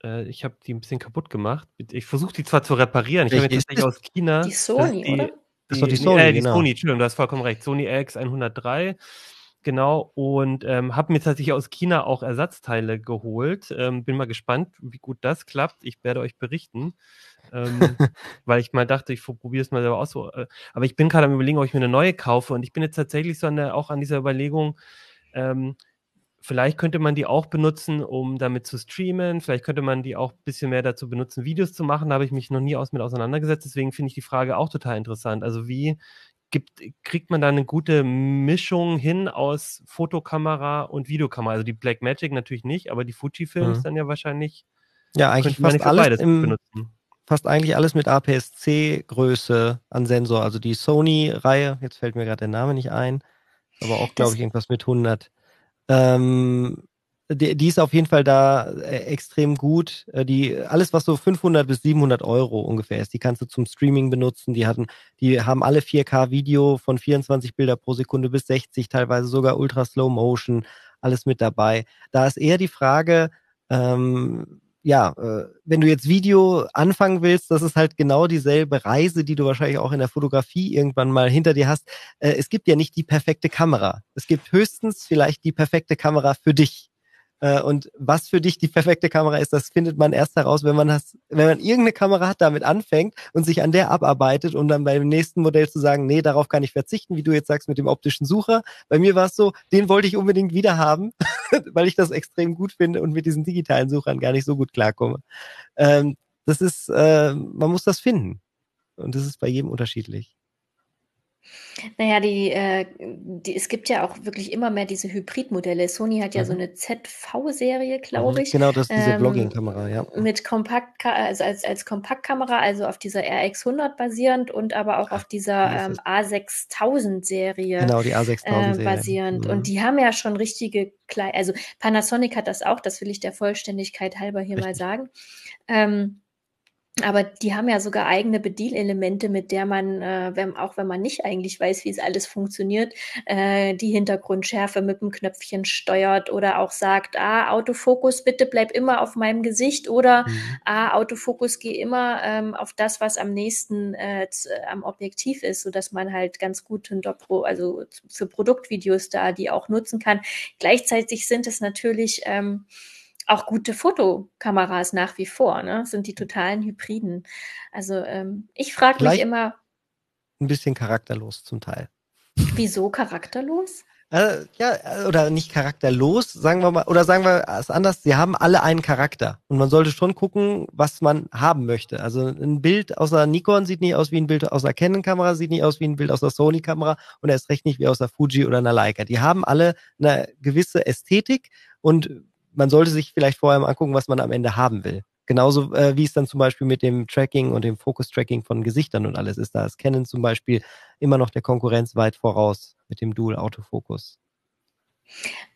äh, ich habe die ein bisschen kaputt gemacht. Ich versuche die zwar zu reparieren, ich habe jetzt tatsächlich aus China. Die Sony, die, oder? Das ist doch die Sony, äh, die genau. Sony, Entschuldigung, du hast vollkommen recht. Sony RX103 Genau, und ähm, habe mir tatsächlich aus China auch Ersatzteile geholt. Ähm, bin mal gespannt, wie gut das klappt. Ich werde euch berichten, ähm, weil ich mal dachte, ich probiere es mal selber aus. Äh, aber ich bin gerade am überlegen, ob ich mir eine neue kaufe. Und ich bin jetzt tatsächlich so an der, auch an dieser Überlegung, ähm, vielleicht könnte man die auch benutzen, um damit zu streamen. Vielleicht könnte man die auch ein bisschen mehr dazu benutzen, Videos zu machen. Da habe ich mich noch nie aus mit auseinandergesetzt. Deswegen finde ich die Frage auch total interessant. Also wie gibt, kriegt man da eine gute Mischung hin aus Fotokamera und Videokamera? Also die Blackmagic natürlich nicht, aber die Fujifilms mhm. dann ja wahrscheinlich. Ja, eigentlich fast alles im, benutzen. Fast eigentlich alles mit APS-C-Größe an Sensor. Also die Sony-Reihe, jetzt fällt mir gerade der Name nicht ein, aber auch, glaube ich, irgendwas mit 100. Ähm, die, die ist auf jeden Fall da äh, extrem gut. Äh, die alles, was so 500 bis 700 Euro ungefähr ist, die kannst du zum Streaming benutzen. Die hatten, die haben alle 4K Video von 24 Bilder pro Sekunde bis 60, teilweise sogar Ultra Slow Motion, alles mit dabei. Da ist eher die Frage, ähm, ja, äh, wenn du jetzt Video anfangen willst, das ist halt genau dieselbe Reise, die du wahrscheinlich auch in der Fotografie irgendwann mal hinter dir hast. Äh, es gibt ja nicht die perfekte Kamera. Es gibt höchstens vielleicht die perfekte Kamera für dich. Äh, und was für dich die perfekte Kamera ist, das findet man erst heraus, wenn man das, wenn man irgendeine Kamera hat, damit anfängt und sich an der abarbeitet, um dann beim nächsten Modell zu sagen, nee, darauf kann ich verzichten, wie du jetzt sagst mit dem optischen Sucher. Bei mir war es so, den wollte ich unbedingt wieder haben, weil ich das extrem gut finde und mit diesen digitalen Suchern gar nicht so gut klarkomme. Ähm, das ist, äh, man muss das finden. Und das ist bei jedem unterschiedlich. Naja, die, äh, die, es gibt ja auch wirklich immer mehr diese Hybridmodelle. Sony hat ja mhm. so eine ZV-Serie, glaube mhm. ich. Genau, das ist diese ähm, Vlogging-Kamera, ja. Mit Kompakt, also als, als Kompaktkamera, also auf dieser RX100 basierend und aber auch auf dieser ähm, A6000-Serie. Genau, die A6000-Serie. Äh, basierend. Mhm. Und die haben ja schon richtige, Kle also Panasonic hat das auch, das will ich der Vollständigkeit halber hier Richtig. mal sagen. Ähm, aber die haben ja sogar eigene Bedienelemente, mit der man, äh, wenn, auch wenn man nicht eigentlich weiß, wie es alles funktioniert, äh, die Hintergrundschärfe mit dem Knöpfchen steuert oder auch sagt, ah, Autofokus, bitte bleib immer auf meinem Gesicht oder mhm. ah, Autofokus, geh immer ähm, auf das, was am nächsten äh, am Objektiv ist, sodass man halt ganz gut hinter Pro, also für Produktvideos da die auch nutzen kann. Gleichzeitig sind es natürlich ähm, auch gute Fotokameras nach wie vor, ne? Sind die totalen Hybriden. Also ähm, ich frage mich immer. Ein bisschen charakterlos zum Teil. Wieso charakterlos? Äh, ja, äh, oder nicht charakterlos, sagen wir mal, oder sagen wir es anders, sie haben alle einen Charakter. Und man sollte schon gucken, was man haben möchte. Also ein Bild aus der Nikon sieht nicht aus wie ein Bild aus der Canon-Kamera, sieht nicht aus wie ein Bild aus der Sony-Kamera und erst recht nicht wie aus der Fuji oder einer Leica. Die haben alle eine gewisse Ästhetik und man sollte sich vielleicht vorher mal angucken, was man am Ende haben will. Genauso äh, wie es dann zum Beispiel mit dem Tracking und dem Focus-Tracking von Gesichtern und alles ist. Da ist Canon zum Beispiel immer noch der Konkurrenz weit voraus mit dem Dual-Autofokus.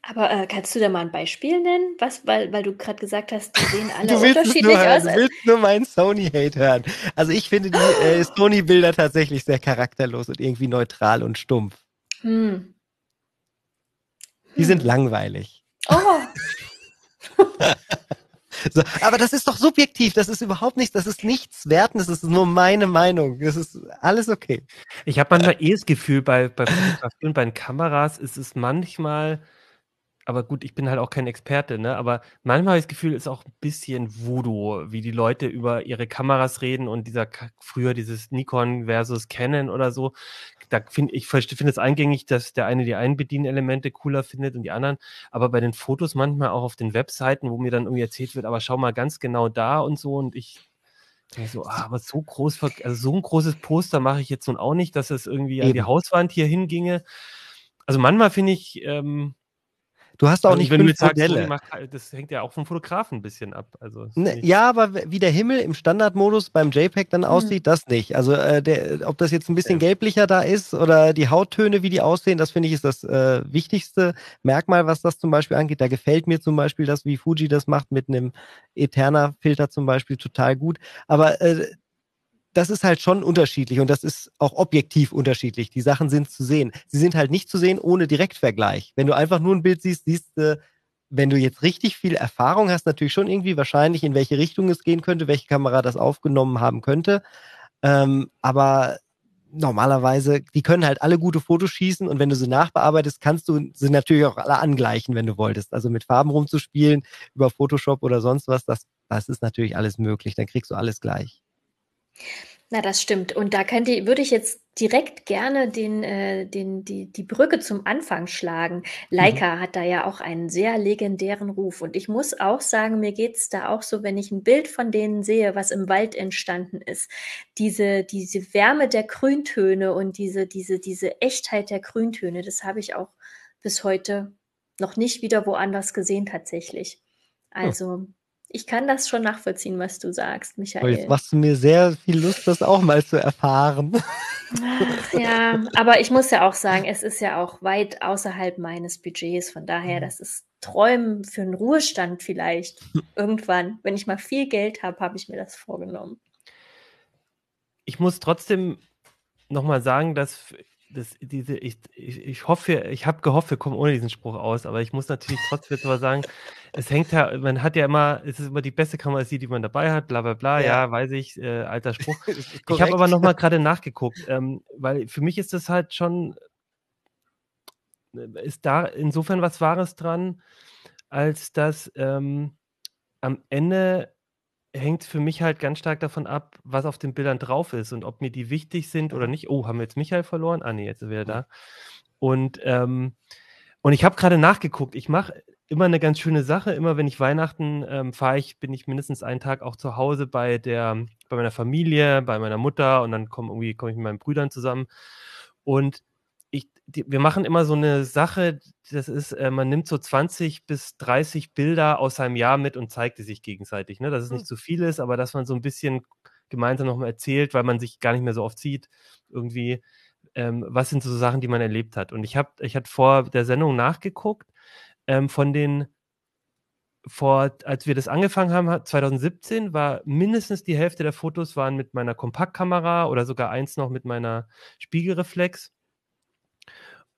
Aber äh, kannst du da mal ein Beispiel nennen? Was, weil, weil du gerade gesagt hast, die sehen alle du unterschiedlich nur, aus. Du willst nur meinen Sony-Hate hören. Also ich finde die äh, Sony-Bilder tatsächlich sehr charakterlos und irgendwie neutral und stumpf. Hm. Die hm. sind langweilig. Oh. So, aber das ist doch subjektiv, das ist überhaupt nichts, das ist nichts werten, das ist nur meine Meinung. Das ist alles okay. Ich habe manchmal eh das Gefühl, bei, bei Fotografien, bei den Kameras ist es manchmal, aber gut, ich bin halt auch kein Experte, ne? Aber manchmal habe ich das Gefühl, es ist auch ein bisschen Voodoo, wie die Leute über ihre Kameras reden und dieser früher dieses Nikon versus Canon oder so da finde ich finde es eingängig, dass der eine die einen Bedienelemente cooler findet und die anderen, aber bei den Fotos manchmal auch auf den Webseiten, wo mir dann irgendwie erzählt wird, aber schau mal ganz genau da und so und ich denke so, ah, aber so groß, also so ein großes Poster mache ich jetzt nun auch nicht, dass es irgendwie Eben. an die Hauswand hier hinginge. Also manchmal finde ich, ähm, Du hast auch also nicht wenn fünf Modelle. Macht, das hängt ja auch vom Fotografen ein bisschen ab. Also ne, ja, aber wie der Himmel im Standardmodus beim JPEG dann hm. aussieht, das nicht. Also äh, der, ob das jetzt ein bisschen ja. gelblicher da ist oder die Hauttöne, wie die aussehen, das finde ich ist das äh, wichtigste Merkmal, was das zum Beispiel angeht. Da gefällt mir zum Beispiel das, wie Fuji das macht mit einem Eterna-Filter zum Beispiel total gut. Aber äh, das ist halt schon unterschiedlich und das ist auch objektiv unterschiedlich. Die Sachen sind zu sehen. Sie sind halt nicht zu sehen ohne Direktvergleich. Wenn du einfach nur ein Bild siehst, siehst du, wenn du jetzt richtig viel Erfahrung hast, natürlich schon irgendwie wahrscheinlich, in welche Richtung es gehen könnte, welche Kamera das aufgenommen haben könnte. Ähm, aber normalerweise, die können halt alle gute Fotos schießen und wenn du sie nachbearbeitest, kannst du sie natürlich auch alle angleichen, wenn du wolltest. Also mit Farben rumzuspielen über Photoshop oder sonst was, das, das ist natürlich alles möglich. Dann kriegst du alles gleich. Na, das stimmt. Und da könnte, würde ich jetzt direkt gerne den, äh, den, die, die Brücke zum Anfang schlagen. Leica mhm. hat da ja auch einen sehr legendären Ruf. Und ich muss auch sagen, mir geht es da auch so, wenn ich ein Bild von denen sehe, was im Wald entstanden ist. Diese, diese Wärme der Grüntöne und diese, diese, diese Echtheit der Grüntöne, das habe ich auch bis heute noch nicht wieder woanders gesehen tatsächlich. Also ich kann das schon nachvollziehen, was du sagst, Michael. Jetzt machst du mir sehr viel Lust, das auch mal zu erfahren. Ach, ja, aber ich muss ja auch sagen, es ist ja auch weit außerhalb meines Budgets. Von daher, mhm. das ist Träumen für einen Ruhestand vielleicht. Irgendwann, wenn ich mal viel Geld habe, habe ich mir das vorgenommen. Ich muss trotzdem nochmal sagen, dass das, diese, ich, ich, ich hoffe, ich habe gehofft, wir kommen ohne diesen Spruch aus, aber ich muss natürlich trotzdem jetzt mal sagen, es hängt ja, man hat ja immer, es ist immer die beste Kamera, die, die man dabei hat, bla bla bla, ja, ja weiß ich, äh, alter Spruch. ich habe aber nochmal gerade nachgeguckt, ähm, weil für mich ist das halt schon, äh, ist da insofern was Wahres dran, als dass ähm, am Ende hängt für mich halt ganz stark davon ab, was auf den Bildern drauf ist und ob mir die wichtig sind oder nicht. Oh, haben wir jetzt Michael verloren? Ah, nee, jetzt ist er wieder da. Und, ähm, und ich habe gerade nachgeguckt. Ich mache immer eine ganz schöne Sache. Immer wenn ich Weihnachten ähm, fahre, ich, bin ich mindestens einen Tag auch zu Hause bei der, bei meiner Familie, bei meiner Mutter und dann komme irgendwie komme ich mit meinen Brüdern zusammen. Und die, wir machen immer so eine Sache, das ist, äh, man nimmt so 20 bis 30 Bilder aus einem Jahr mit und zeigt die sich gegenseitig. Ne? Dass es nicht hm. zu viel ist, aber dass man so ein bisschen gemeinsam nochmal erzählt, weil man sich gar nicht mehr so oft sieht, irgendwie, ähm, was sind so Sachen, die man erlebt hat. Und ich habe, ich hatte vor der Sendung nachgeguckt, ähm, von den vor, als wir das angefangen haben, 2017, war mindestens die Hälfte der Fotos waren mit meiner Kompaktkamera oder sogar eins noch mit meiner Spiegelreflex.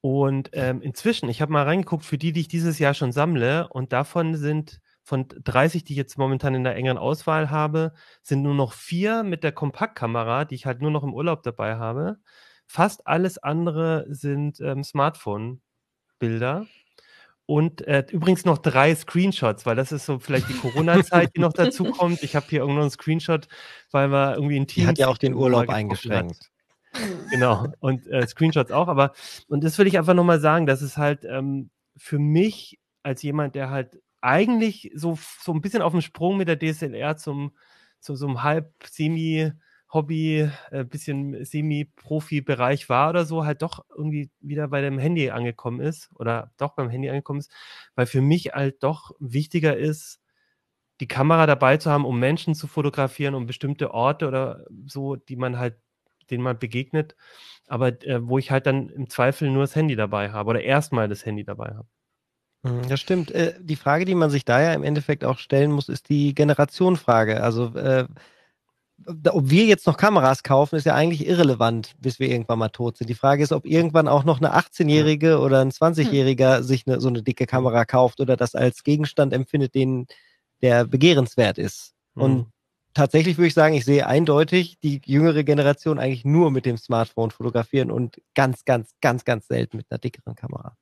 Und ähm, inzwischen, ich habe mal reingeguckt, für die, die ich dieses Jahr schon sammle, und davon sind von 30, die ich jetzt momentan in der engeren Auswahl habe, sind nur noch vier mit der Kompaktkamera, die ich halt nur noch im Urlaub dabei habe. Fast alles andere sind ähm, Smartphone-Bilder. Und äh, übrigens noch drei Screenshots, weil das ist so vielleicht die Corona-Zeit, die noch dazu kommt. Ich habe hier irgendwo einen Screenshot, weil wir irgendwie ein Team. Die hat ja auch den Urlaub eingeschränkt. Genau. Und äh, Screenshots auch. Aber, und das will ich einfach nochmal sagen, dass es halt ähm, für mich als jemand, der halt eigentlich so, so ein bisschen auf dem Sprung mit der DSLR zum, zu so einem halb semi Hobby, äh, bisschen Semi-Profi-Bereich war oder so, halt doch irgendwie wieder bei dem Handy angekommen ist oder doch beim Handy angekommen ist, weil für mich halt doch wichtiger ist, die Kamera dabei zu haben, um Menschen zu fotografieren, um bestimmte Orte oder so, die man halt, denen man begegnet, aber äh, wo ich halt dann im Zweifel nur das Handy dabei habe oder erstmal das Handy dabei habe. Mhm, das stimmt. Äh, die Frage, die man sich da ja im Endeffekt auch stellen muss, ist die Generationenfrage. Also äh, ob wir jetzt noch Kameras kaufen, ist ja eigentlich irrelevant, bis wir irgendwann mal tot sind. Die Frage ist, ob irgendwann auch noch eine 18-Jährige oder ein 20-Jähriger hm. sich eine, so eine dicke Kamera kauft oder das als Gegenstand empfindet, den der begehrenswert ist. Und tatsächlich würde ich sagen, ich sehe eindeutig die jüngere Generation eigentlich nur mit dem Smartphone fotografieren und ganz, ganz, ganz, ganz selten mit einer dickeren Kamera.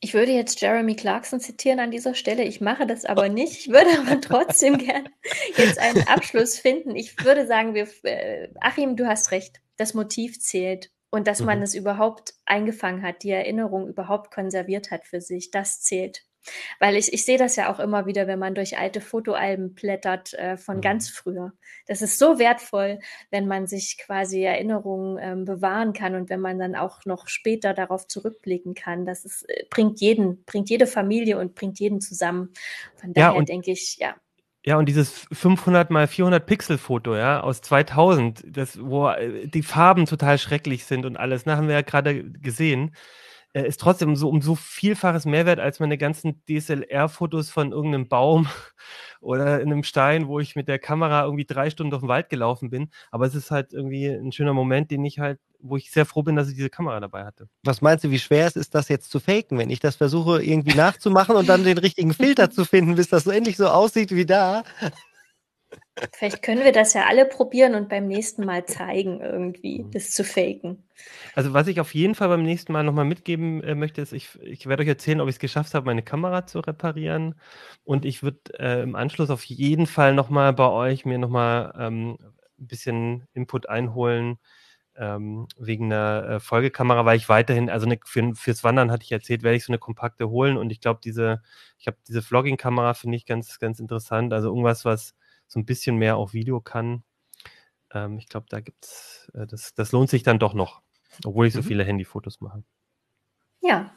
Ich würde jetzt Jeremy Clarkson zitieren an dieser Stelle. Ich mache das aber nicht. Ich würde aber trotzdem gerne jetzt einen Abschluss finden. Ich würde sagen, wir, äh, Achim, du hast recht. Das Motiv zählt und dass man mhm. es überhaupt eingefangen hat, die Erinnerung überhaupt konserviert hat für sich. Das zählt. Weil ich, ich sehe das ja auch immer wieder, wenn man durch alte Fotoalben blättert äh, von mhm. ganz früher. Das ist so wertvoll, wenn man sich quasi Erinnerungen ähm, bewahren kann und wenn man dann auch noch später darauf zurückblicken kann. Das ist, äh, bringt jeden, bringt jede Familie und bringt jeden zusammen. Von daher ja, denke ich, ja. Ja, und dieses 500 mal 400 Pixel Foto, ja, aus 2000, das, wo äh, die Farben total schrecklich sind und alles, ne, haben wir ja gerade gesehen äh, ist trotzdem so um so vielfaches Mehrwert als meine ganzen DSLR-Fotos von irgendeinem Baum oder in einem Stein, wo ich mit der Kamera irgendwie drei Stunden durch den Wald gelaufen bin. Aber es ist halt irgendwie ein schöner Moment, den ich halt, wo ich sehr froh bin, dass ich diese Kamera dabei hatte. Was meinst du, wie schwer es ist, das jetzt zu faken, wenn ich das versuche irgendwie nachzumachen und dann den richtigen Filter zu finden, bis das so endlich so aussieht wie da? Vielleicht können wir das ja alle probieren und beim nächsten Mal zeigen, irgendwie mhm. das zu faken. Also was ich auf jeden Fall beim nächsten Mal nochmal mitgeben äh, möchte, ist, ich, ich werde euch erzählen, ob ich es geschafft habe, meine Kamera zu reparieren. Und ich würde äh, im Anschluss auf jeden Fall nochmal bei euch mir nochmal ähm, ein bisschen Input einholen ähm, wegen einer äh, Folgekamera, weil ich weiterhin, also eine, für, fürs Wandern hatte ich erzählt, werde ich so eine kompakte holen. Und ich glaube, diese, ich habe diese Vlogging-Kamera, finde ich ganz, ganz interessant. Also irgendwas, was so ein bisschen mehr auf Video kann. Ähm, ich glaube, da gibt's, äh, das, das lohnt sich dann doch noch, obwohl ich so mhm. viele Handyfotos mache. Ja,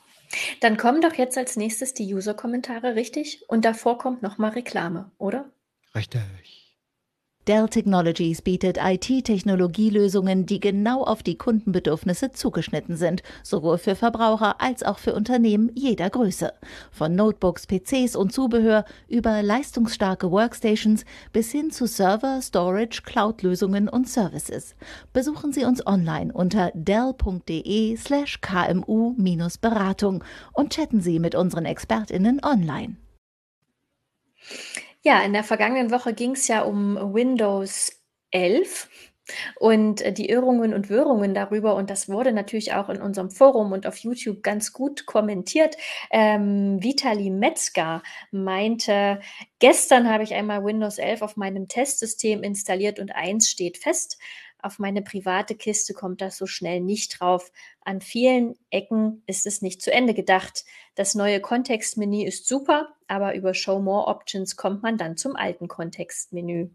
dann kommen doch jetzt als nächstes die User-Kommentare, richtig? Und davor kommt nochmal Reklame, oder? Richtig. Dell Technologies bietet IT-Technologielösungen, die genau auf die Kundenbedürfnisse zugeschnitten sind, sowohl für Verbraucher als auch für Unternehmen jeder Größe. Von Notebooks, PCs und Zubehör über leistungsstarke Workstations bis hin zu Server, Storage, Cloud-Lösungen und Services. Besuchen Sie uns online unter dell.de/kmu-beratung und chatten Sie mit unseren Expertinnen online. Ja, in der vergangenen Woche ging es ja um Windows 11 und äh, die Irrungen und Wirrungen darüber. Und das wurde natürlich auch in unserem Forum und auf YouTube ganz gut kommentiert. Ähm, Vitali Metzger meinte, gestern habe ich einmal Windows 11 auf meinem Testsystem installiert und eins steht fest. Auf meine private Kiste kommt das so schnell nicht drauf. An vielen Ecken ist es nicht zu Ende gedacht. Das neue Kontextmenü ist super, aber über Show More Options kommt man dann zum alten Kontextmenü.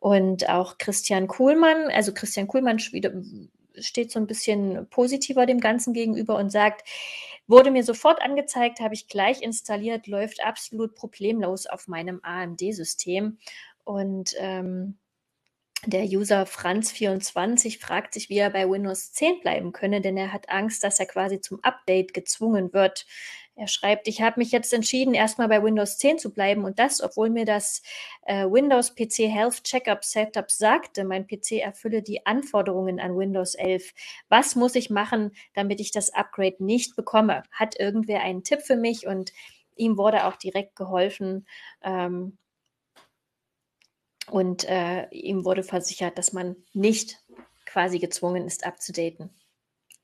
Und auch Christian Kuhlmann, also Christian Kuhlmann steht so ein bisschen positiver dem Ganzen gegenüber und sagt, wurde mir sofort angezeigt, habe ich gleich installiert, läuft absolut problemlos auf meinem AMD-System. Und ähm, der User Franz24 fragt sich, wie er bei Windows 10 bleiben könne, denn er hat Angst, dass er quasi zum Update gezwungen wird. Er schreibt, ich habe mich jetzt entschieden, erstmal bei Windows 10 zu bleiben und das, obwohl mir das äh, Windows PC Health Checkup Setup sagte, mein PC erfülle die Anforderungen an Windows 11. Was muss ich machen, damit ich das Upgrade nicht bekomme? Hat irgendwer einen Tipp für mich? Und ihm wurde auch direkt geholfen. Ähm, und äh, ihm wurde versichert, dass man nicht quasi gezwungen ist, abzudaten.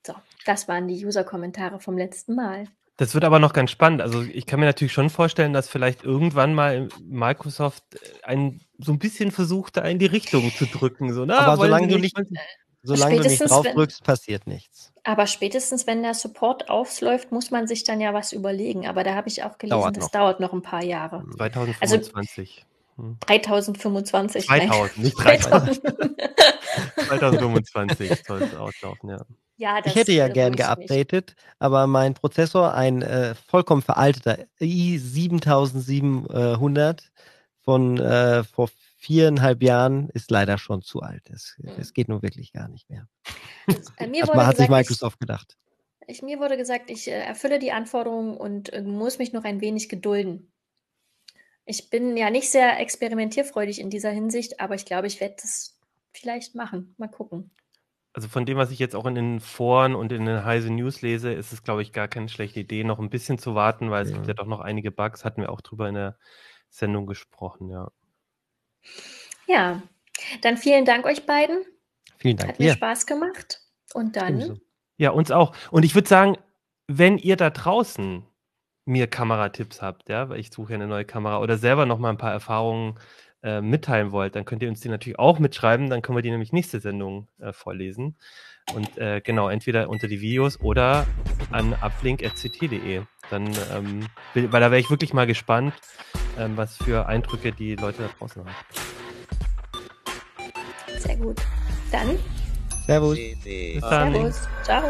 So, das waren die User-Kommentare vom letzten Mal. Das wird aber noch ganz spannend. Also ich kann mir natürlich schon vorstellen, dass vielleicht irgendwann mal Microsoft ein, so ein bisschen versucht, da in die Richtung zu drücken. So, na, aber solange du nicht, solange du nicht drauf drückst, passiert nichts. Aber spätestens, wenn der Support aufläuft, muss man sich dann ja was überlegen. Aber da habe ich auch gelesen, dauert das noch. dauert noch ein paar Jahre. 2025. Also, 3025. 2000, nicht 3000. 2025 soll es auslaufen, ja. Ja, ich hätte ja gern geupdatet, nicht. aber mein Prozessor, ein äh, vollkommen veralteter i7700 von äh, vor viereinhalb Jahren, ist leider schon zu alt. Es, es geht nun wirklich gar nicht mehr. Äh, mir das hat gesagt, sich Microsoft ich, gedacht. Ich, mir wurde gesagt, ich äh, erfülle die Anforderungen und äh, muss mich noch ein wenig gedulden. Ich bin ja nicht sehr experimentierfreudig in dieser Hinsicht, aber ich glaube, ich werde das vielleicht machen. Mal gucken also von dem, was ich jetzt auch in den Foren und in den Heise News lese, ist es, glaube ich, gar keine schlechte Idee, noch ein bisschen zu warten, weil es gibt ja doch noch einige Bugs, hatten wir auch drüber in der Sendung gesprochen, ja. Ja, dann vielen Dank euch beiden. Vielen Dank. Hat mir ja. Spaß gemacht. Und dann. Ja, uns auch. Und ich würde sagen, wenn ihr da draußen mir Kameratipps habt, ja, weil ich suche ja eine neue Kamera oder selber noch mal ein paar Erfahrungen äh, mitteilen wollt, dann könnt ihr uns die natürlich auch mitschreiben. Dann können wir die nämlich nächste Sendung äh, vorlesen. Und äh, genau, entweder unter die Videos oder an uplink.ct.de. Dann, ähm, weil da wäre ich wirklich mal gespannt, ähm, was für Eindrücke die Leute da draußen haben. Sehr gut. Dann. Servus. Bis dann. Servus. Ciao.